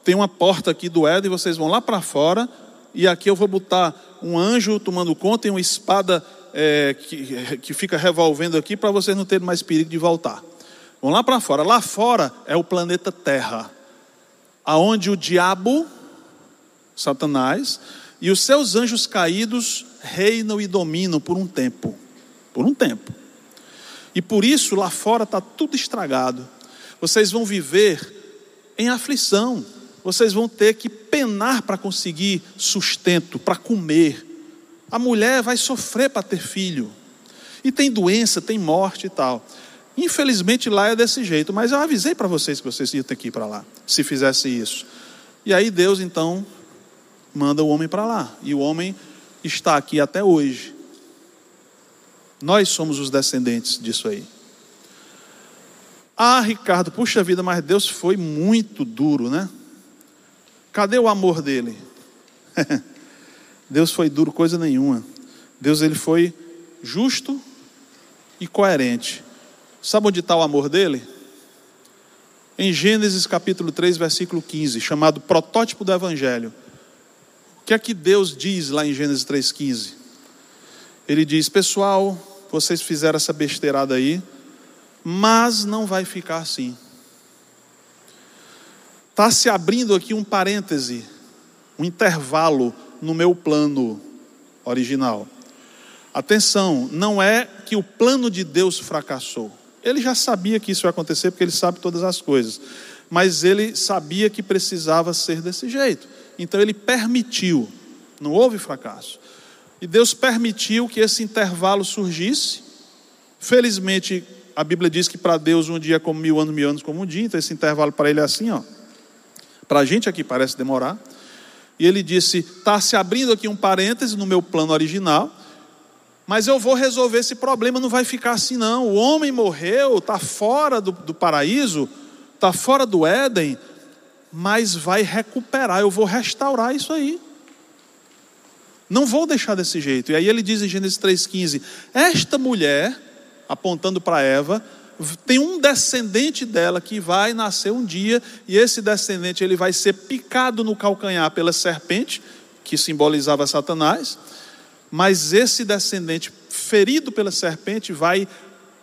tem uma porta aqui do Éden, vocês vão lá para fora e aqui eu vou botar um anjo tomando conta e uma espada é, que, que fica revolvendo aqui para vocês não terem mais perigo de voltar. Vão lá para fora. Lá fora é o planeta Terra, aonde o diabo, Satanás, e os seus anjos caídos reinam e dominam por um tempo. Por um tempo. E por isso lá fora está tudo estragado. Vocês vão viver em aflição vocês vão ter que penar para conseguir sustento, para comer. A mulher vai sofrer para ter filho. E tem doença, tem morte e tal. Infelizmente lá é desse jeito, mas eu avisei para vocês que vocês iam ter que ir para lá, se fizesse isso. E aí Deus então manda o homem para lá, e o homem está aqui até hoje. Nós somos os descendentes disso aí. Ah, Ricardo, puxa vida, mas Deus foi muito duro, né? Cadê o amor dele? Deus foi duro coisa nenhuma. Deus ele foi justo e coerente. Sabe onde está o amor dele? Em Gênesis capítulo 3, versículo 15, chamado protótipo do evangelho. O que é que Deus diz lá em Gênesis 3:15? Ele diz: "Pessoal, vocês fizeram essa besteirada aí, mas não vai ficar assim. Está se abrindo aqui um parêntese, um intervalo no meu plano original. Atenção, não é que o plano de Deus fracassou. Ele já sabia que isso ia acontecer, porque ele sabe todas as coisas. Mas ele sabia que precisava ser desse jeito. Então ele permitiu. Não houve fracasso. E Deus permitiu que esse intervalo surgisse. Felizmente, a Bíblia diz que para Deus um dia é como mil anos, mil anos como um dia. Então esse intervalo para ele é assim, ó. Para a gente aqui parece demorar. E ele disse: está se abrindo aqui um parêntese no meu plano original, mas eu vou resolver esse problema, não vai ficar assim não. O homem morreu, está fora do, do paraíso, está fora do Éden, mas vai recuperar, eu vou restaurar isso aí. Não vou deixar desse jeito. E aí ele diz em Gênesis 3,15: Esta mulher, apontando para Eva, tem um descendente dela que vai nascer um dia, e esse descendente ele vai ser picado no calcanhar pela serpente, que simbolizava Satanás, mas esse descendente ferido pela serpente vai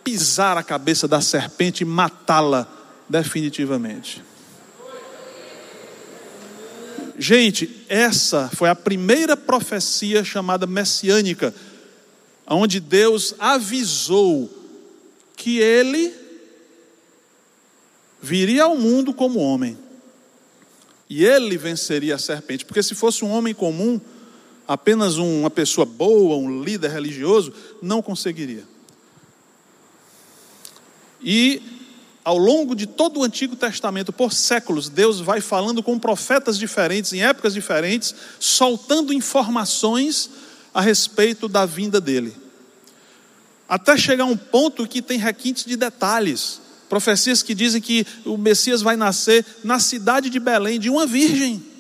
pisar a cabeça da serpente e matá-la definitivamente. Gente, essa foi a primeira profecia chamada messiânica, onde Deus avisou que ele viria ao mundo como homem. E ele venceria a serpente, porque se fosse um homem comum, apenas uma pessoa boa, um líder religioso, não conseguiria. E ao longo de todo o Antigo Testamento, por séculos, Deus vai falando com profetas diferentes, em épocas diferentes, soltando informações a respeito da vinda dele. Até chegar a um ponto que tem requintes de detalhes. Profecias que dizem que o Messias vai nascer na cidade de Belém, de uma virgem.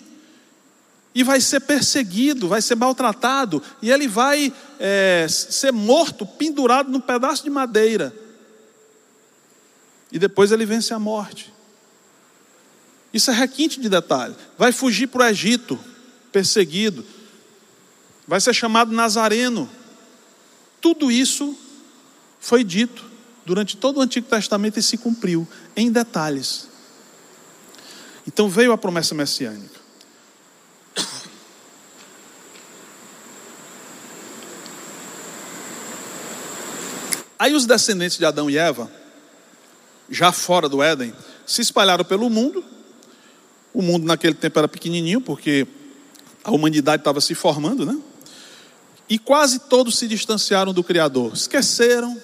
E vai ser perseguido, vai ser maltratado, e ele vai é, ser morto, pendurado num pedaço de madeira e depois ele vence a morte. Isso é requinte de detalhe. Vai fugir para o Egito, perseguido. Vai ser chamado Nazareno. Tudo isso foi dito durante todo o Antigo Testamento e se cumpriu em detalhes. Então veio a promessa messiânica. Aí os descendentes de Adão e Eva já fora do Éden, se espalharam pelo mundo. O mundo naquele tempo era pequenininho, porque a humanidade estava se formando, né? E quase todos se distanciaram do Criador, esqueceram.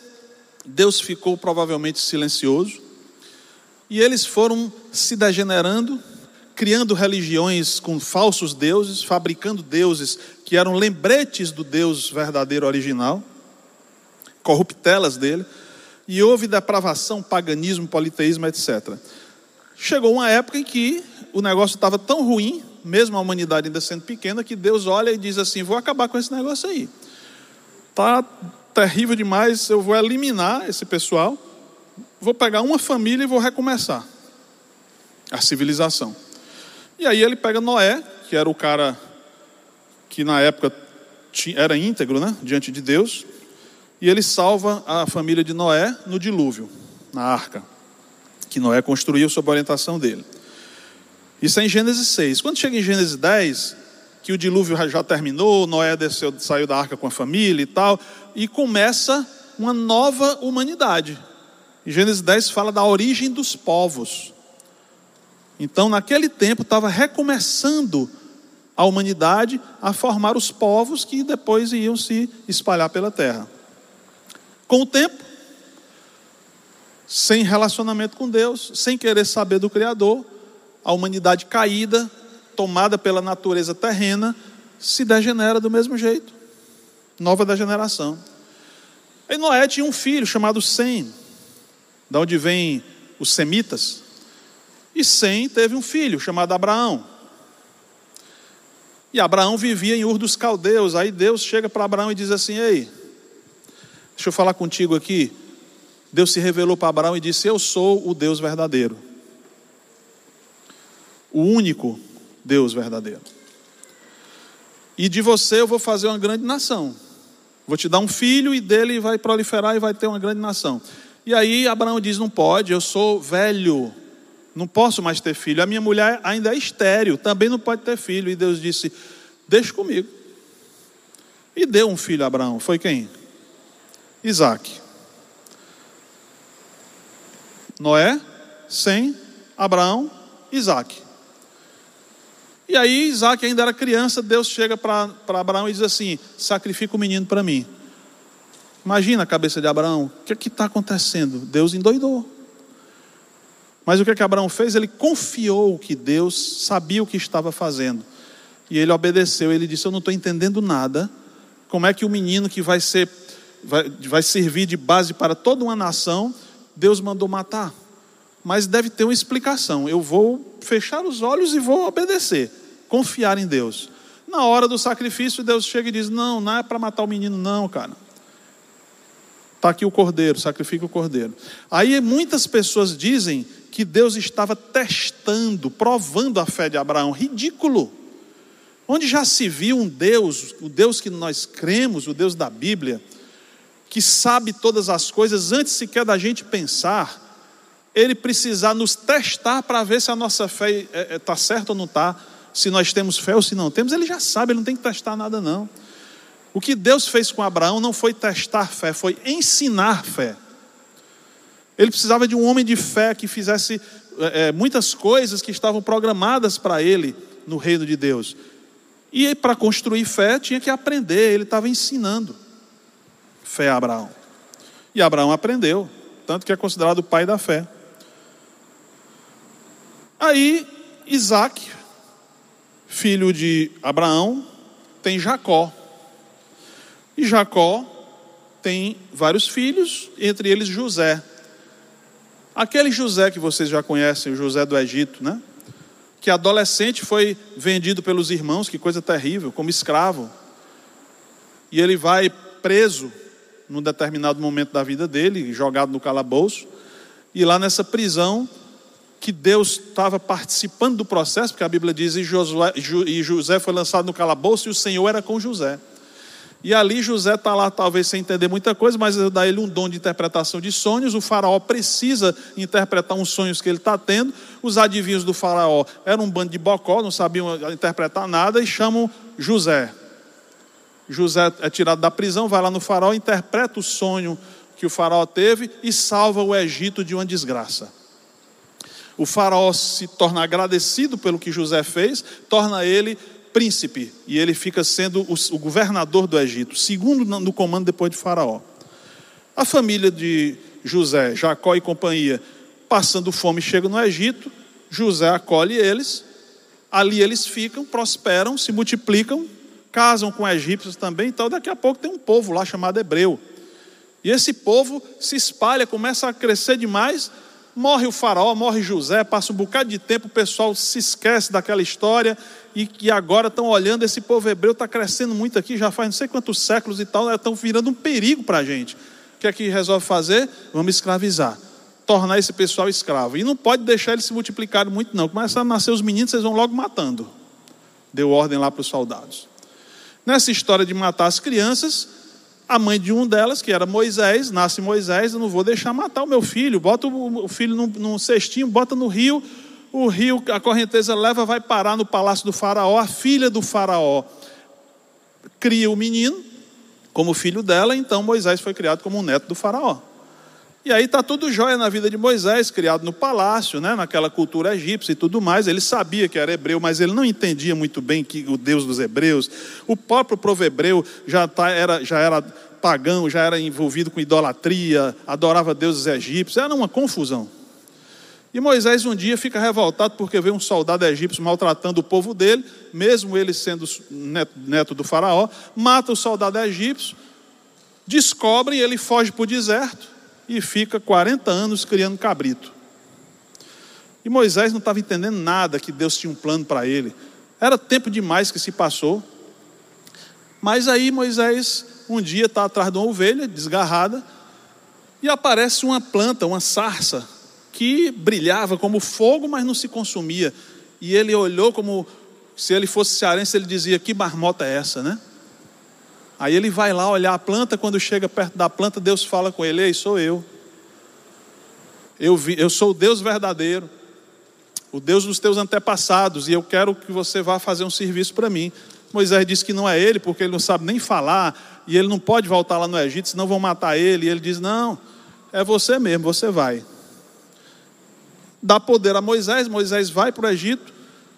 Deus ficou provavelmente silencioso. E eles foram se degenerando, criando religiões com falsos deuses, fabricando deuses que eram lembretes do Deus verdadeiro original, corruptelas dele e houve depravação, paganismo, politeísmo, etc. Chegou uma época em que o negócio estava tão ruim, mesmo a humanidade ainda sendo pequena, que Deus olha e diz assim: vou acabar com esse negócio aí. Está terrível demais, eu vou eliminar esse pessoal, vou pegar uma família e vou recomeçar a civilização. E aí ele pega Noé, que era o cara que na época era íntegro, né, diante de Deus, e ele salva a família de Noé no dilúvio, na arca, que Noé construiu sob a orientação dele. Isso é em Gênesis 6. Quando chega em Gênesis 10, que o dilúvio já terminou, Noé desceu, saiu da arca com a família e tal, e começa uma nova humanidade. Em Gênesis 10 fala da origem dos povos. Então, naquele tempo, estava recomeçando a humanidade a formar os povos que depois iam se espalhar pela terra. Com o tempo, sem relacionamento com Deus, sem querer saber do Criador, a humanidade caída, tomada pela natureza terrena, se degenera do mesmo jeito. Nova degeneração. E Noé tinha um filho chamado Sem, da onde vem os semitas. E Sem teve um filho chamado Abraão. E Abraão vivia em Ur dos Caldeus. Aí Deus chega para Abraão e diz assim: Ei, Deixa eu falar contigo aqui. Deus se revelou para Abraão e disse: Eu sou o Deus verdadeiro. O único Deus verdadeiro. E de você eu vou fazer uma grande nação. Vou te dar um filho e dele vai proliferar e vai ter uma grande nação. E aí Abraão diz: Não pode, eu sou velho, não posso mais ter filho. A minha mulher ainda é estéreo, também não pode ter filho. E Deus disse: Deixa comigo. E deu um filho a Abraão. Foi quem? Isaac. Noé, Sem, Abraão, Isaac. E aí Isaac ainda era criança, Deus chega para Abraão e diz assim: sacrifica o menino para mim. Imagina a cabeça de Abraão, o que é está acontecendo? Deus endoidou. Mas o que, é que Abraão fez? Ele confiou que Deus sabia o que estava fazendo. E ele obedeceu. Ele disse: Eu não estou entendendo nada. Como é que o menino que vai ser, vai, vai servir de base para toda uma nação, Deus mandou matar? Mas deve ter uma explicação. Eu vou fechar os olhos e vou obedecer, confiar em Deus. Na hora do sacrifício, Deus chega e diz: Não, não é para matar o menino, não, cara. Está aqui o cordeiro, sacrifica o cordeiro. Aí muitas pessoas dizem que Deus estava testando, provando a fé de Abraão. Ridículo. Onde já se viu um Deus, o Deus que nós cremos, o Deus da Bíblia, que sabe todas as coisas antes sequer da gente pensar, ele precisar nos testar para ver se a nossa fé está é, é, tá certa ou não está, se nós temos fé ou se não temos, ele já sabe, ele não tem que testar nada não. O que Deus fez com Abraão não foi testar fé, foi ensinar fé. Ele precisava de um homem de fé que fizesse é, muitas coisas que estavam programadas para ele no reino de Deus. E para construir fé tinha que aprender, ele estava ensinando fé a Abraão. E Abraão aprendeu, tanto que é considerado o pai da fé. Aí Isaac, filho de Abraão, tem Jacó. E Jacó tem vários filhos, entre eles José. Aquele José que vocês já conhecem, o José do Egito, né? Que adolescente foi vendido pelos irmãos, que coisa terrível, como escravo. E ele vai preso num determinado momento da vida dele, jogado no calabouço. E lá nessa prisão, que Deus estava participando do processo, porque a Bíblia diz: e, Josué, e José foi lançado no calabouço e o Senhor era com José. E ali José está lá, talvez sem entender muita coisa, mas dá ele um dom de interpretação de sonhos. O faraó precisa interpretar uns sonhos que ele está tendo. Os adivinhos do faraó eram um bando de bocó, não sabiam interpretar nada, e chamam José. José é tirado da prisão, vai lá no faraó, interpreta o sonho que o faraó teve e salva o Egito de uma desgraça. O faraó se torna agradecido pelo que José fez, torna ele príncipe e ele fica sendo o, governador do Egito, segundo no comando depois de Faraó. A família de José, Jacó e companhia, passando fome, chega no Egito, José acolhe eles, ali eles ficam, prosperam, se multiplicam, casam com egípcios também, então daqui a pouco tem um povo lá chamado hebreu. E esse povo se espalha, começa a crescer demais, morre o faraó, morre José, passa um bocado de tempo, o pessoal se esquece daquela história e que agora estão olhando, esse povo hebreu está crescendo muito aqui, já faz não sei quantos séculos e tal, estão virando um perigo para a gente. O que é que resolve fazer? Vamos escravizar. Tornar esse pessoal escravo. E não pode deixar eles se multiplicarem muito, não. Começa a nascer os meninos, vocês vão logo matando. Deu ordem lá para os soldados. Nessa história de matar as crianças, a mãe de um delas, que era Moisés, nasce Moisés, eu não vou deixar matar o meu filho, bota o filho num, num cestinho, bota no rio, o rio, a correnteza leva, vai parar no palácio do faraó, a filha do faraó cria o menino como filho dela, então Moisés foi criado como um neto do faraó. E aí está tudo jóia na vida de Moisés, criado no palácio, né, naquela cultura egípcia e tudo mais. Ele sabia que era hebreu, mas ele não entendia muito bem que o Deus dos hebreus. O próprio povo hebreu já, tá, era, já era pagão, já era envolvido com idolatria, adorava deuses egípcios. Era uma confusão. E Moisés um dia fica revoltado porque vê um soldado egípcio maltratando o povo dele, mesmo ele sendo neto do faraó, mata o soldado egípcio, descobre e ele foge para o deserto e fica 40 anos criando cabrito. E Moisés não estava entendendo nada que Deus tinha um plano para ele. Era tempo demais que se passou. Mas aí Moisés um dia está atrás de uma ovelha desgarrada e aparece uma planta, uma sarça que brilhava como fogo, mas não se consumia. E ele olhou como se ele fosse cearense, ele dizia: Que marmota é essa, né? Aí ele vai lá olhar a planta, quando chega perto da planta, Deus fala com ele: Ei, sou eu. Eu, vi, eu sou o Deus verdadeiro, o Deus dos teus antepassados, e eu quero que você vá fazer um serviço para mim. Moisés disse que não é ele, porque ele não sabe nem falar, e ele não pode voltar lá no Egito, senão vão matar ele. E ele diz: Não, é você mesmo, você vai dá poder a Moisés, Moisés vai para o Egito,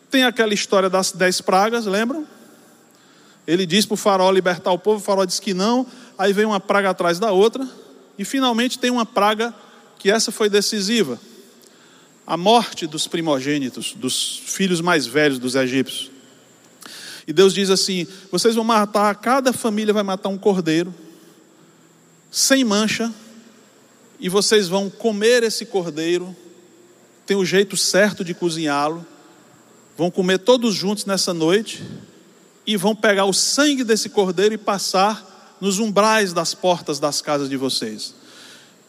Tem aquela história das dez pragas, lembram? Ele diz para o faraó libertar o povo, o faraó diz que não, aí vem uma praga atrás da outra, e finalmente tem uma praga que essa foi decisiva a morte dos primogênitos, dos filhos mais velhos dos egípcios. E Deus diz assim: vocês vão matar, cada família vai matar um cordeiro, sem mancha, e vocês vão comer esse cordeiro, tem o jeito certo de cozinhá-lo, vão comer todos juntos nessa noite, e vão pegar o sangue desse cordeiro e passar nos umbrais das portas das casas de vocês.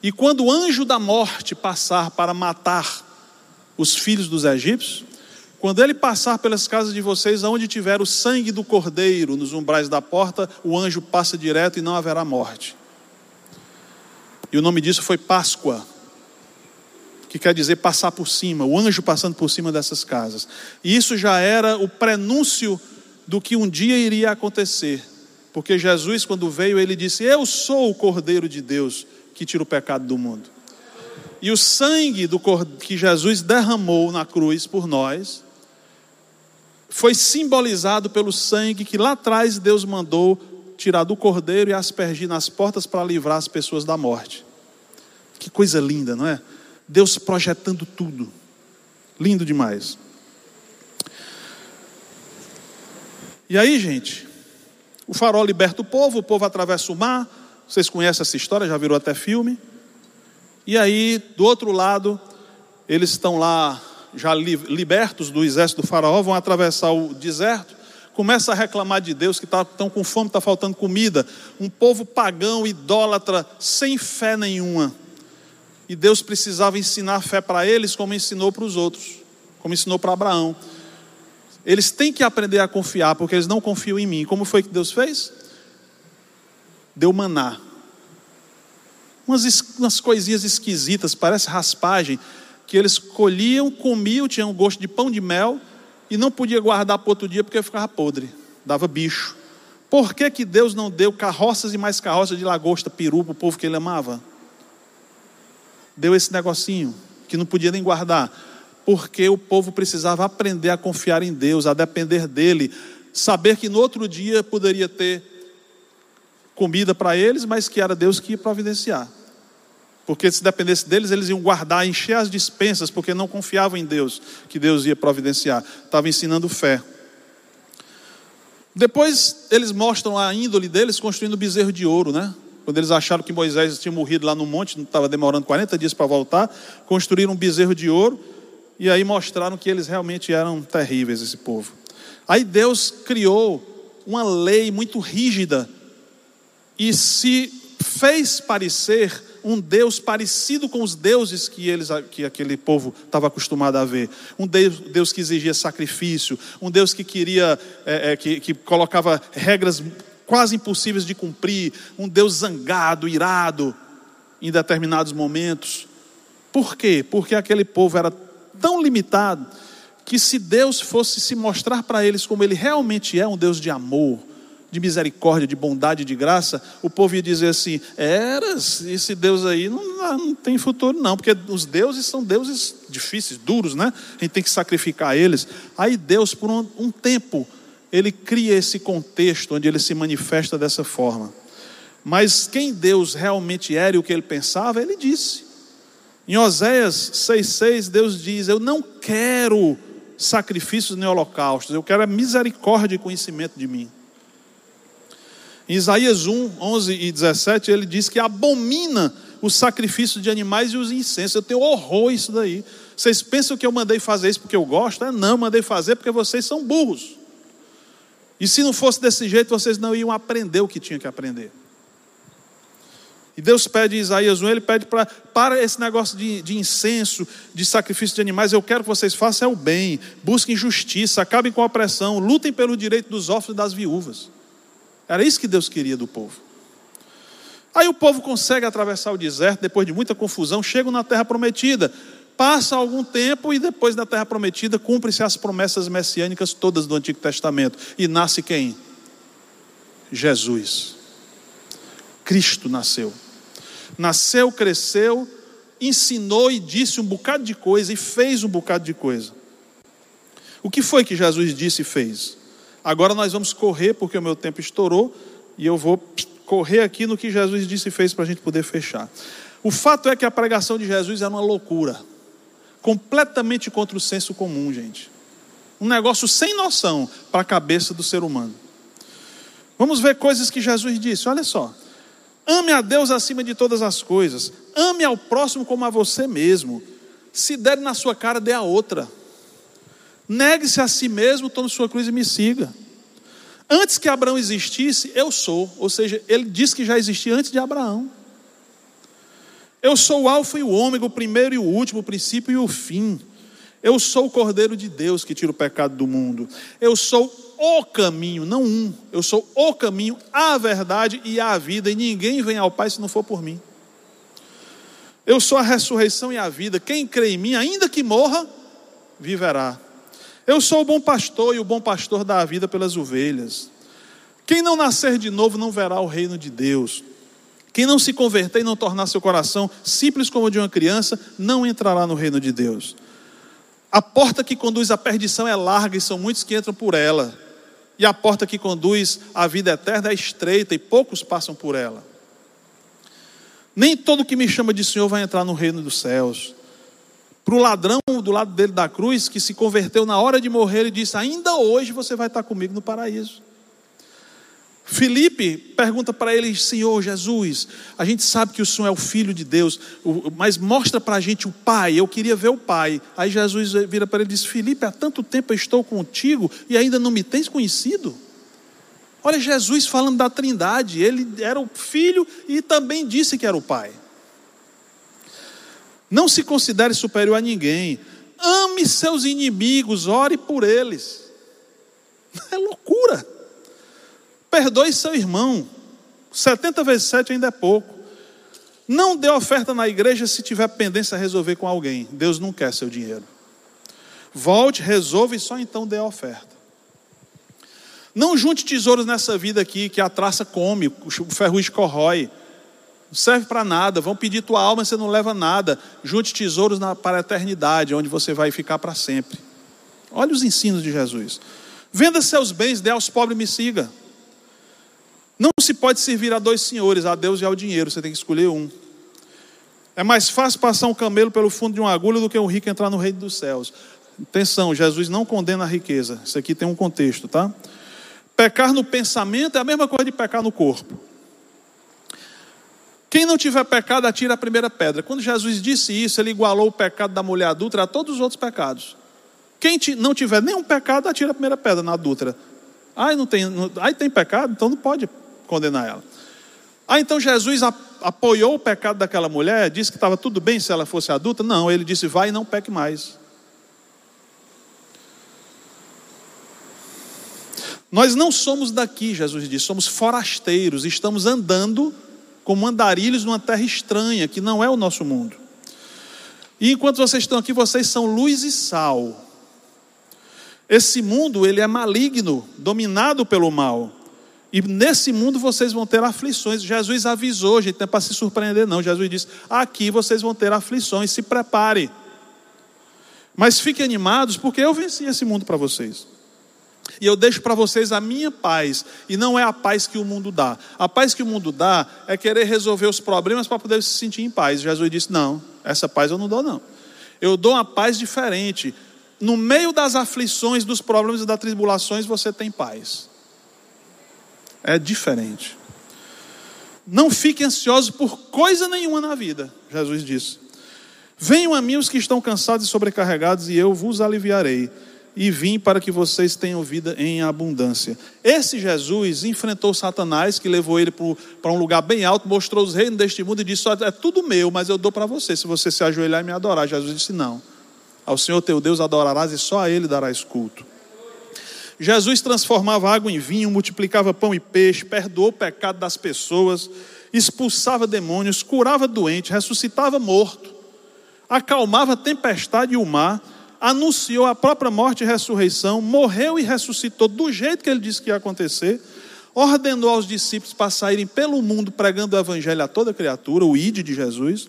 E quando o anjo da morte passar para matar os filhos dos egípcios, quando ele passar pelas casas de vocês, aonde tiver o sangue do cordeiro nos umbrais da porta, o anjo passa direto e não haverá morte. E o nome disso foi Páscoa, que quer dizer passar por cima, o anjo passando por cima dessas casas. E isso já era o prenúncio do que um dia iria acontecer, porque Jesus, quando veio, ele disse: Eu sou o cordeiro de Deus que tira o pecado do mundo. E o sangue do que Jesus derramou na cruz por nós foi simbolizado pelo sangue que lá atrás Deus mandou tirar do cordeiro e aspergir nas portas para livrar as pessoas da morte. Que coisa linda, não é? Deus projetando tudo. Lindo demais. E aí, gente, o farol liberta o povo, o povo atravessa o mar. Vocês conhecem essa história, já virou até filme. E aí, do outro lado, eles estão lá já libertos do exército do faraó, vão atravessar o deserto, começa a reclamar de Deus que estão tá, com fome, está faltando comida. Um povo pagão, idólatra, sem fé nenhuma. E Deus precisava ensinar fé para eles, como ensinou para os outros, como ensinou para Abraão. Eles têm que aprender a confiar, porque eles não confiam em mim. Como foi que Deus fez? Deu maná umas, umas coisinhas esquisitas, parece raspagem, que eles colhiam, comiam, tinham gosto de pão de mel e não podia guardar para outro dia porque ficava podre, dava bicho. Por que, que Deus não deu carroças e mais carroças de lagosta, peru para o povo que ele amava? Deu esse negocinho que não podia nem guardar, porque o povo precisava aprender a confiar em Deus, a depender dele, saber que no outro dia poderia ter comida para eles, mas que era Deus que ia providenciar. Porque se dependesse deles, eles iam guardar, encher as dispensas, porque não confiavam em Deus, que Deus ia providenciar. Estava ensinando fé. Depois eles mostram a índole deles construindo bezerro de ouro, né? Quando eles acharam que Moisés tinha morrido lá no monte, não estava demorando 40 dias para voltar, construíram um bezerro de ouro e aí mostraram que eles realmente eram terríveis, esse povo. Aí Deus criou uma lei muito rígida e se fez parecer um Deus parecido com os deuses que, eles, que aquele povo estava acostumado a ver. Um Deus, Deus que exigia sacrifício, um Deus que queria, é, é, que, que colocava regras quase impossíveis de cumprir, um Deus zangado, irado em determinados momentos. Por quê? Porque aquele povo era tão limitado que se Deus fosse se mostrar para eles como ele realmente é, um Deus de amor, de misericórdia, de bondade, de graça, o povo ia dizer assim: eras, esse Deus aí não, não tem futuro, não, porque os deuses são deuses difíceis, duros, né? A gente tem que sacrificar eles. Aí Deus, por um, um tempo, ele cria esse contexto onde ele se manifesta dessa forma. Mas quem Deus realmente era e o que ele pensava, ele disse. Em Oséias 6,6, Deus diz: Eu não quero sacrifícios nem holocaustos, eu quero a misericórdia e conhecimento de mim. Em Isaías 1, 11 e 17, ele diz que abomina o sacrifício de animais e os incensos. Eu tenho horror isso daí. Vocês pensam que eu mandei fazer isso porque eu gosto? É, não, mandei fazer porque vocês são burros. E se não fosse desse jeito, vocês não iam aprender o que tinha que aprender. E Deus pede Isaías 1, ele pede para, para esse negócio de, de incenso, de sacrifício de animais, eu quero que vocês façam é o bem, busquem justiça, acabem com a opressão, lutem pelo direito dos órfãos e das viúvas. Era isso que Deus queria do povo. Aí o povo consegue atravessar o deserto, depois de muita confusão, chegam na terra prometida. Passa algum tempo e depois da terra prometida cumprem-se as promessas messiânicas todas do Antigo Testamento. E nasce quem? Jesus. Cristo nasceu. Nasceu, cresceu, ensinou e disse um bocado de coisa e fez um bocado de coisa. O que foi que Jesus disse e fez? Agora nós vamos correr, porque o meu tempo estourou, e eu vou correr aqui no que Jesus disse e fez para a gente poder fechar. O fato é que a pregação de Jesus era uma loucura, completamente contra o senso comum, gente. Um negócio sem noção para a cabeça do ser humano. Vamos ver coisas que Jesus disse, olha só. Ame a Deus acima de todas as coisas. Ame ao próximo como a você mesmo. Se der na sua cara, dê a outra. Negue-se a si mesmo, tome sua cruz e me siga. Antes que Abraão existisse, eu sou. Ou seja, ele disse que já existia antes de Abraão. Eu sou o Alfa e o Ômega, o primeiro e o último, o princípio e o fim. Eu sou o Cordeiro de Deus que tira o pecado do mundo. Eu sou o caminho, não um. Eu sou o caminho, a verdade e a vida. E ninguém vem ao Pai se não for por mim. Eu sou a ressurreição e a vida. Quem crê em mim, ainda que morra, viverá. Eu sou o bom pastor e o bom pastor dá a vida pelas ovelhas. Quem não nascer de novo não verá o reino de Deus. Quem não se converter e não tornar seu coração simples como o de uma criança, não entrará no reino de Deus. A porta que conduz à perdição é larga e são muitos que entram por ela. E a porta que conduz à vida eterna é estreita e poucos passam por ela. Nem todo que me chama de Senhor vai entrar no reino dos céus. Para o ladrão do lado dele da cruz, que se converteu na hora de morrer e disse: Ainda hoje você vai estar comigo no paraíso. Felipe pergunta para ele: Senhor Jesus, a gente sabe que o Senhor é o Filho de Deus, mas mostra para a gente o Pai, eu queria ver o Pai. Aí Jesus vira para ele e diz: Felipe, há tanto tempo eu estou contigo e ainda não me tens conhecido? Olha Jesus falando da Trindade, ele era o Filho e também disse que era o Pai. Não se considere superior a ninguém, ame seus inimigos, ore por eles. É loucura. Perdoe seu irmão. 70 vezes 7 ainda é pouco. Não dê oferta na igreja se tiver pendência a resolver com alguém. Deus não quer seu dinheiro. Volte, resolva e só então dê a oferta. Não junte tesouros nessa vida aqui que a traça come, o ferrugem corrói. Não serve para nada. Vão pedir tua alma, você não leva nada. Junte tesouros na, para a eternidade, onde você vai ficar para sempre. Olha os ensinos de Jesus. Venda seus bens, dê aos pobres e me siga. Não se pode servir a dois senhores, a Deus e ao dinheiro, você tem que escolher um. É mais fácil passar um camelo pelo fundo de uma agulha do que um rico entrar no reino dos céus. Atenção, Jesus não condena a riqueza. Isso aqui tem um contexto, tá? Pecar no pensamento é a mesma coisa de pecar no corpo. Quem não tiver pecado, atira a primeira pedra. Quando Jesus disse isso, ele igualou o pecado da mulher adulta a todos os outros pecados. Quem não tiver nenhum pecado, atira a primeira pedra na adulta. Ai, não tem, ai, tem pecado? Então não pode condenar ela. Ah, então Jesus apoiou o pecado daquela mulher, disse que estava tudo bem se ela fosse adulta? Não, ele disse: vai e não peque mais. Nós não somos daqui, Jesus disse, somos forasteiros, estamos andando como andarilhos numa terra estranha, que não é o nosso mundo. E enquanto vocês estão aqui, vocês são luz e sal. Esse mundo, ele é maligno, dominado pelo mal. E nesse mundo vocês vão ter aflições. Jesus avisou, gente, não é para se surpreender, não. Jesus disse: aqui vocês vão ter aflições, se prepare. Mas fiquem animados, porque eu venci esse mundo para vocês. E eu deixo para vocês a minha paz, e não é a paz que o mundo dá. A paz que o mundo dá é querer resolver os problemas para poder se sentir em paz. Jesus disse: não, essa paz eu não dou, não. Eu dou uma paz diferente. No meio das aflições, dos problemas e das tribulações, você tem paz é diferente. Não fique ansioso por coisa nenhuma na vida, Jesus disse. Venham a mim os que estão cansados e sobrecarregados, e eu vos aliviarei. E vim para que vocês tenham vida em abundância. Esse Jesus enfrentou Satanás, que levou ele para um lugar bem alto, mostrou os reinos deste mundo e disse: É tudo meu, mas eu dou para você, se você se ajoelhar e me adorar. Jesus disse: Não. Ao Senhor teu Deus adorarás e só a Ele darás culto. Jesus transformava água em vinho, multiplicava pão e peixe, perdoou o pecado das pessoas, expulsava demônios, curava doente, ressuscitava morto, acalmava a tempestade e o mar, anunciou a própria morte e ressurreição, morreu e ressuscitou do jeito que ele disse que ia acontecer, ordenou aos discípulos para saírem pelo mundo pregando o evangelho a toda criatura, o ide de Jesus,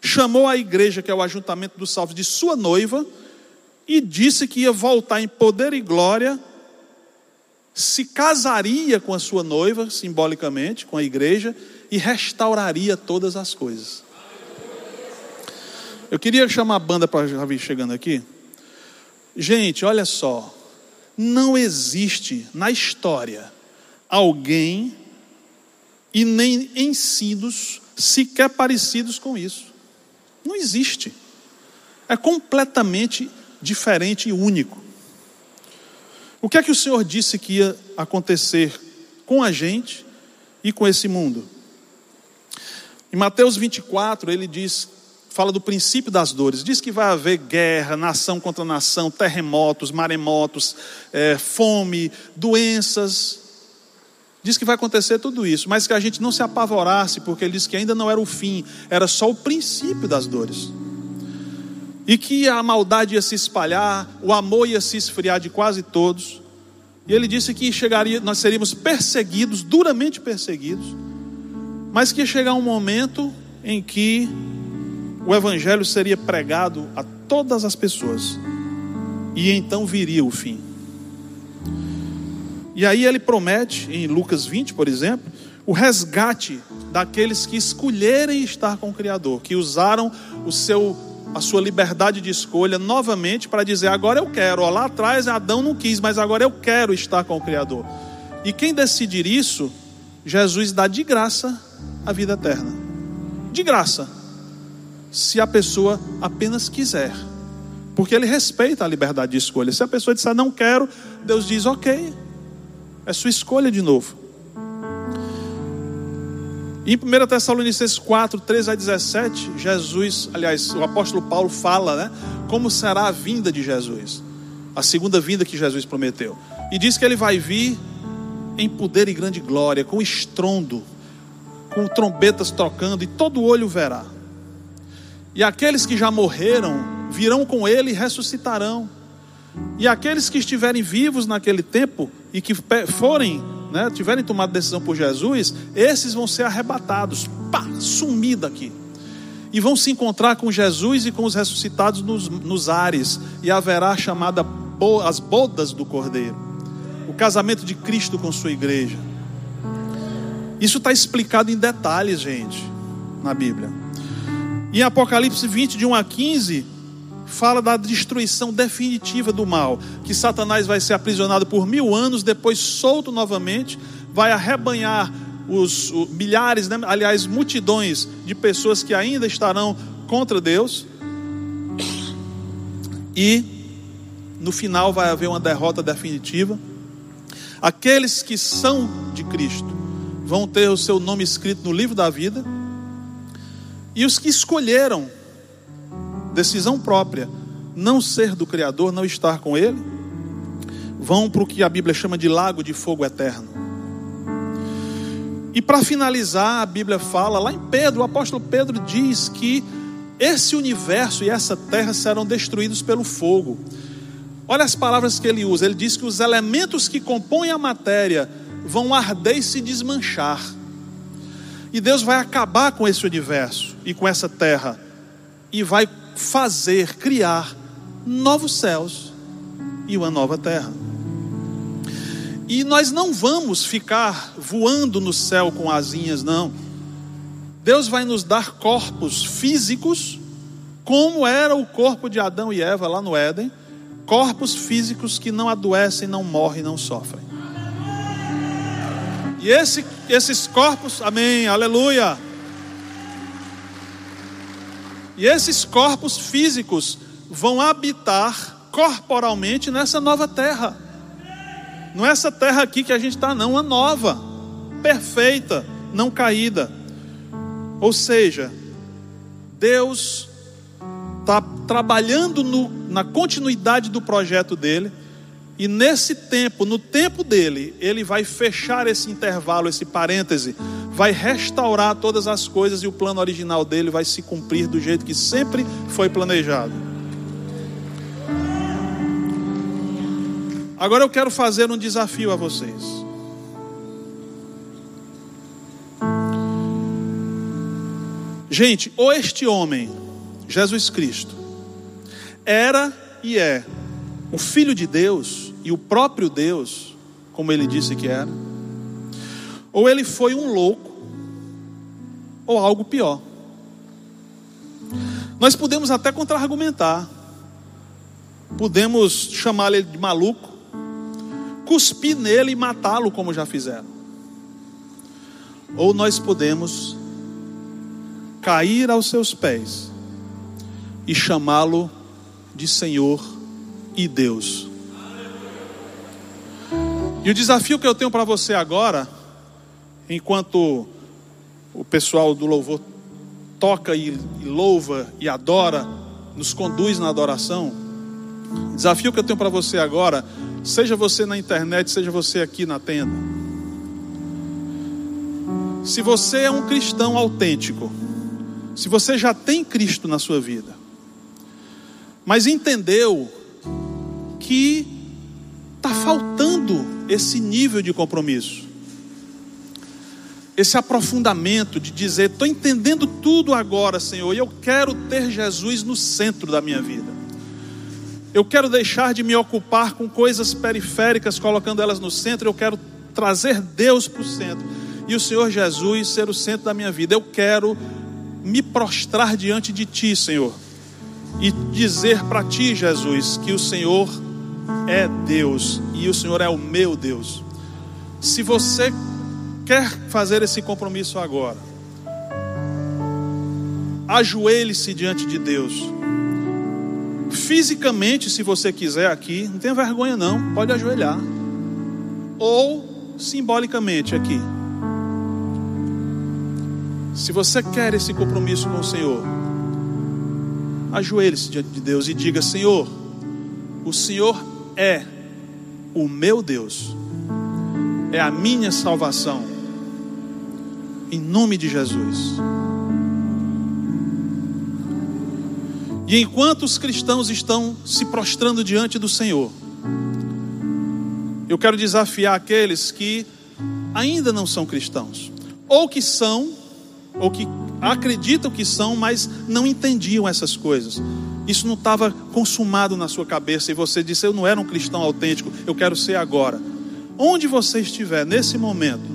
chamou a igreja, que é o ajuntamento dos salvos, de sua noiva, e disse que ia voltar em poder e glória, se casaria com a sua noiva, simbolicamente, com a igreja, e restauraria todas as coisas. Eu queria chamar a banda para já vir chegando aqui. Gente, olha só. Não existe na história alguém e nem ensinos sequer parecidos com isso. Não existe. É completamente diferente e único. O que é que o Senhor disse que ia acontecer com a gente e com esse mundo? Em Mateus 24, ele diz, fala do princípio das dores. Diz que vai haver guerra, nação contra nação, terremotos, maremotos, é, fome, doenças. Diz que vai acontecer tudo isso, mas que a gente não se apavorasse, porque ele diz que ainda não era o fim, era só o princípio das dores e que a maldade ia se espalhar, o amor ia se esfriar de quase todos. E ele disse que chegaria, nós seríamos perseguidos, duramente perseguidos, mas que ia chegar um momento em que o evangelho seria pregado a todas as pessoas. E então viria o fim. E aí ele promete, em Lucas 20, por exemplo, o resgate daqueles que escolherem estar com o Criador, que usaram o seu a sua liberdade de escolha novamente para dizer: agora eu quero. Lá atrás Adão não quis, mas agora eu quero estar com o Criador. E quem decidir isso, Jesus dá de graça a vida eterna. De graça. Se a pessoa apenas quiser. Porque ele respeita a liberdade de escolha. Se a pessoa disser não quero, Deus diz ok. É sua escolha de novo. Em 1 Tessalonicenses 4, 13 a 17, Jesus, aliás, o apóstolo Paulo fala, né? Como será a vinda de Jesus, a segunda vinda que Jesus prometeu. E diz que ele vai vir em poder e grande glória, com estrondo, com trombetas tocando, e todo olho verá. E aqueles que já morreram virão com ele e ressuscitarão. E aqueles que estiverem vivos naquele tempo e que forem né, tiverem tomado decisão por Jesus, esses vão ser arrebatados, pá, daqui. E vão se encontrar com Jesus e com os ressuscitados nos, nos ares, e haverá chamada as bodas do Cordeiro, o casamento de Cristo com sua igreja. Isso está explicado em detalhes, gente, na Bíblia. Em Apocalipse 20, de 1 a 15, fala da destruição definitiva do mal, que Satanás vai ser aprisionado por mil anos, depois solto novamente, vai arrebanhar os, os milhares, né? aliás, multidões de pessoas que ainda estarão contra Deus, e no final vai haver uma derrota definitiva. Aqueles que são de Cristo vão ter o seu nome escrito no livro da vida, e os que escolheram decisão própria, não ser do Criador, não estar com Ele, vão para o que a Bíblia chama de lago de fogo eterno. E para finalizar, a Bíblia fala, lá em Pedro, o apóstolo Pedro diz que esse universo e essa terra serão destruídos pelo fogo. Olha as palavras que ele usa. Ele diz que os elementos que compõem a matéria vão arder e se desmanchar. E Deus vai acabar com esse universo e com essa terra e vai fazer, criar novos céus e uma nova terra. E nós não vamos ficar voando no céu com asinhas, não. Deus vai nos dar corpos físicos, como era o corpo de Adão e Eva lá no Éden, corpos físicos que não adoecem, não morrem, não sofrem. E esse, esses corpos, amém, aleluia e esses corpos físicos vão habitar corporalmente nessa nova terra. Não é essa terra aqui que a gente está, não, uma nova, perfeita, não caída. Ou seja, Deus está trabalhando no, na continuidade do projeto dele, e nesse tempo, no tempo dele, ele vai fechar esse intervalo, esse parêntese, vai restaurar todas as coisas e o plano original dele vai se cumprir do jeito que sempre foi planejado. Agora eu quero fazer um desafio a vocês. Gente, ou este homem, Jesus Cristo, era e é o Filho de Deus e o próprio Deus, como ele disse que era, ou ele foi um louco, ou algo pior. Nós podemos até contra-argumentar, podemos chamar ele de maluco, cuspir nele e matá-lo, como já fizeram. Ou nós podemos cair aos seus pés e chamá-lo de Senhor e Deus. E o desafio que eu tenho para você agora, enquanto o pessoal do louvor toca e, louva e adora, nos conduz na adoração, o desafio que eu tenho para você agora, seja você na internet, seja você aqui na tenda. Se você é um cristão autêntico, se você já tem Cristo na sua vida, mas entendeu que está faltando esse nível de compromisso, esse aprofundamento de dizer: estou entendendo tudo agora, Senhor, e eu quero ter Jesus no centro da minha vida. Eu quero deixar de me ocupar com coisas periféricas, colocando elas no centro, eu quero trazer Deus para o centro e o Senhor Jesus ser o centro da minha vida. Eu quero me prostrar diante de Ti, Senhor, e dizer para Ti, Jesus, que o Senhor é Deus e o Senhor é o meu Deus. Se você quer fazer esse compromisso agora, ajoelhe-se diante de Deus. Fisicamente, se você quiser aqui, não tenha vergonha não, pode ajoelhar. Ou simbolicamente aqui. Se você quer esse compromisso com o Senhor, ajoelhe-se diante de Deus e diga: Senhor, o Senhor é. O meu Deus, é a minha salvação, em nome de Jesus. E enquanto os cristãos estão se prostrando diante do Senhor, eu quero desafiar aqueles que ainda não são cristãos, ou que são, ou que acreditam que são, mas não entendiam essas coisas isso não estava consumado na sua cabeça e você disse: Eu não era um cristão autêntico, eu quero ser agora. Onde você estiver nesse momento,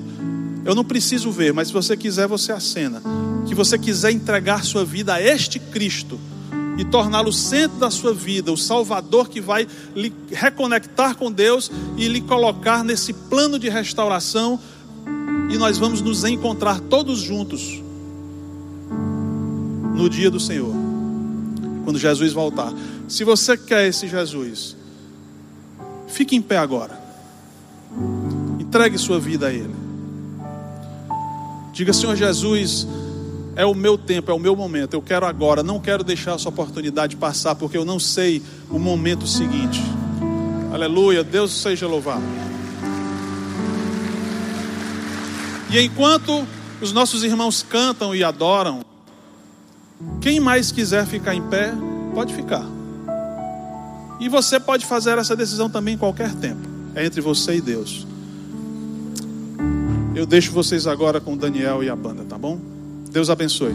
eu não preciso ver, mas se você quiser, você acena. Que você quiser entregar sua vida a este Cristo e torná-lo centro da sua vida, o Salvador que vai lhe reconectar com Deus e lhe colocar nesse plano de restauração, e nós vamos nos encontrar todos juntos no dia do Senhor quando Jesus voltar. Se você quer esse Jesus, fique em pé agora. Entregue sua vida a Ele. Diga, Senhor Jesus, é o meu tempo, é o meu momento. Eu quero agora, não quero deixar essa oportunidade passar, porque eu não sei o momento seguinte. Aleluia, Deus seja louvado. E enquanto os nossos irmãos cantam e adoram, quem mais quiser ficar em pé, pode ficar. E você pode fazer essa decisão também em qualquer tempo. É entre você e Deus. Eu deixo vocês agora com Daniel e a banda, tá bom? Deus abençoe.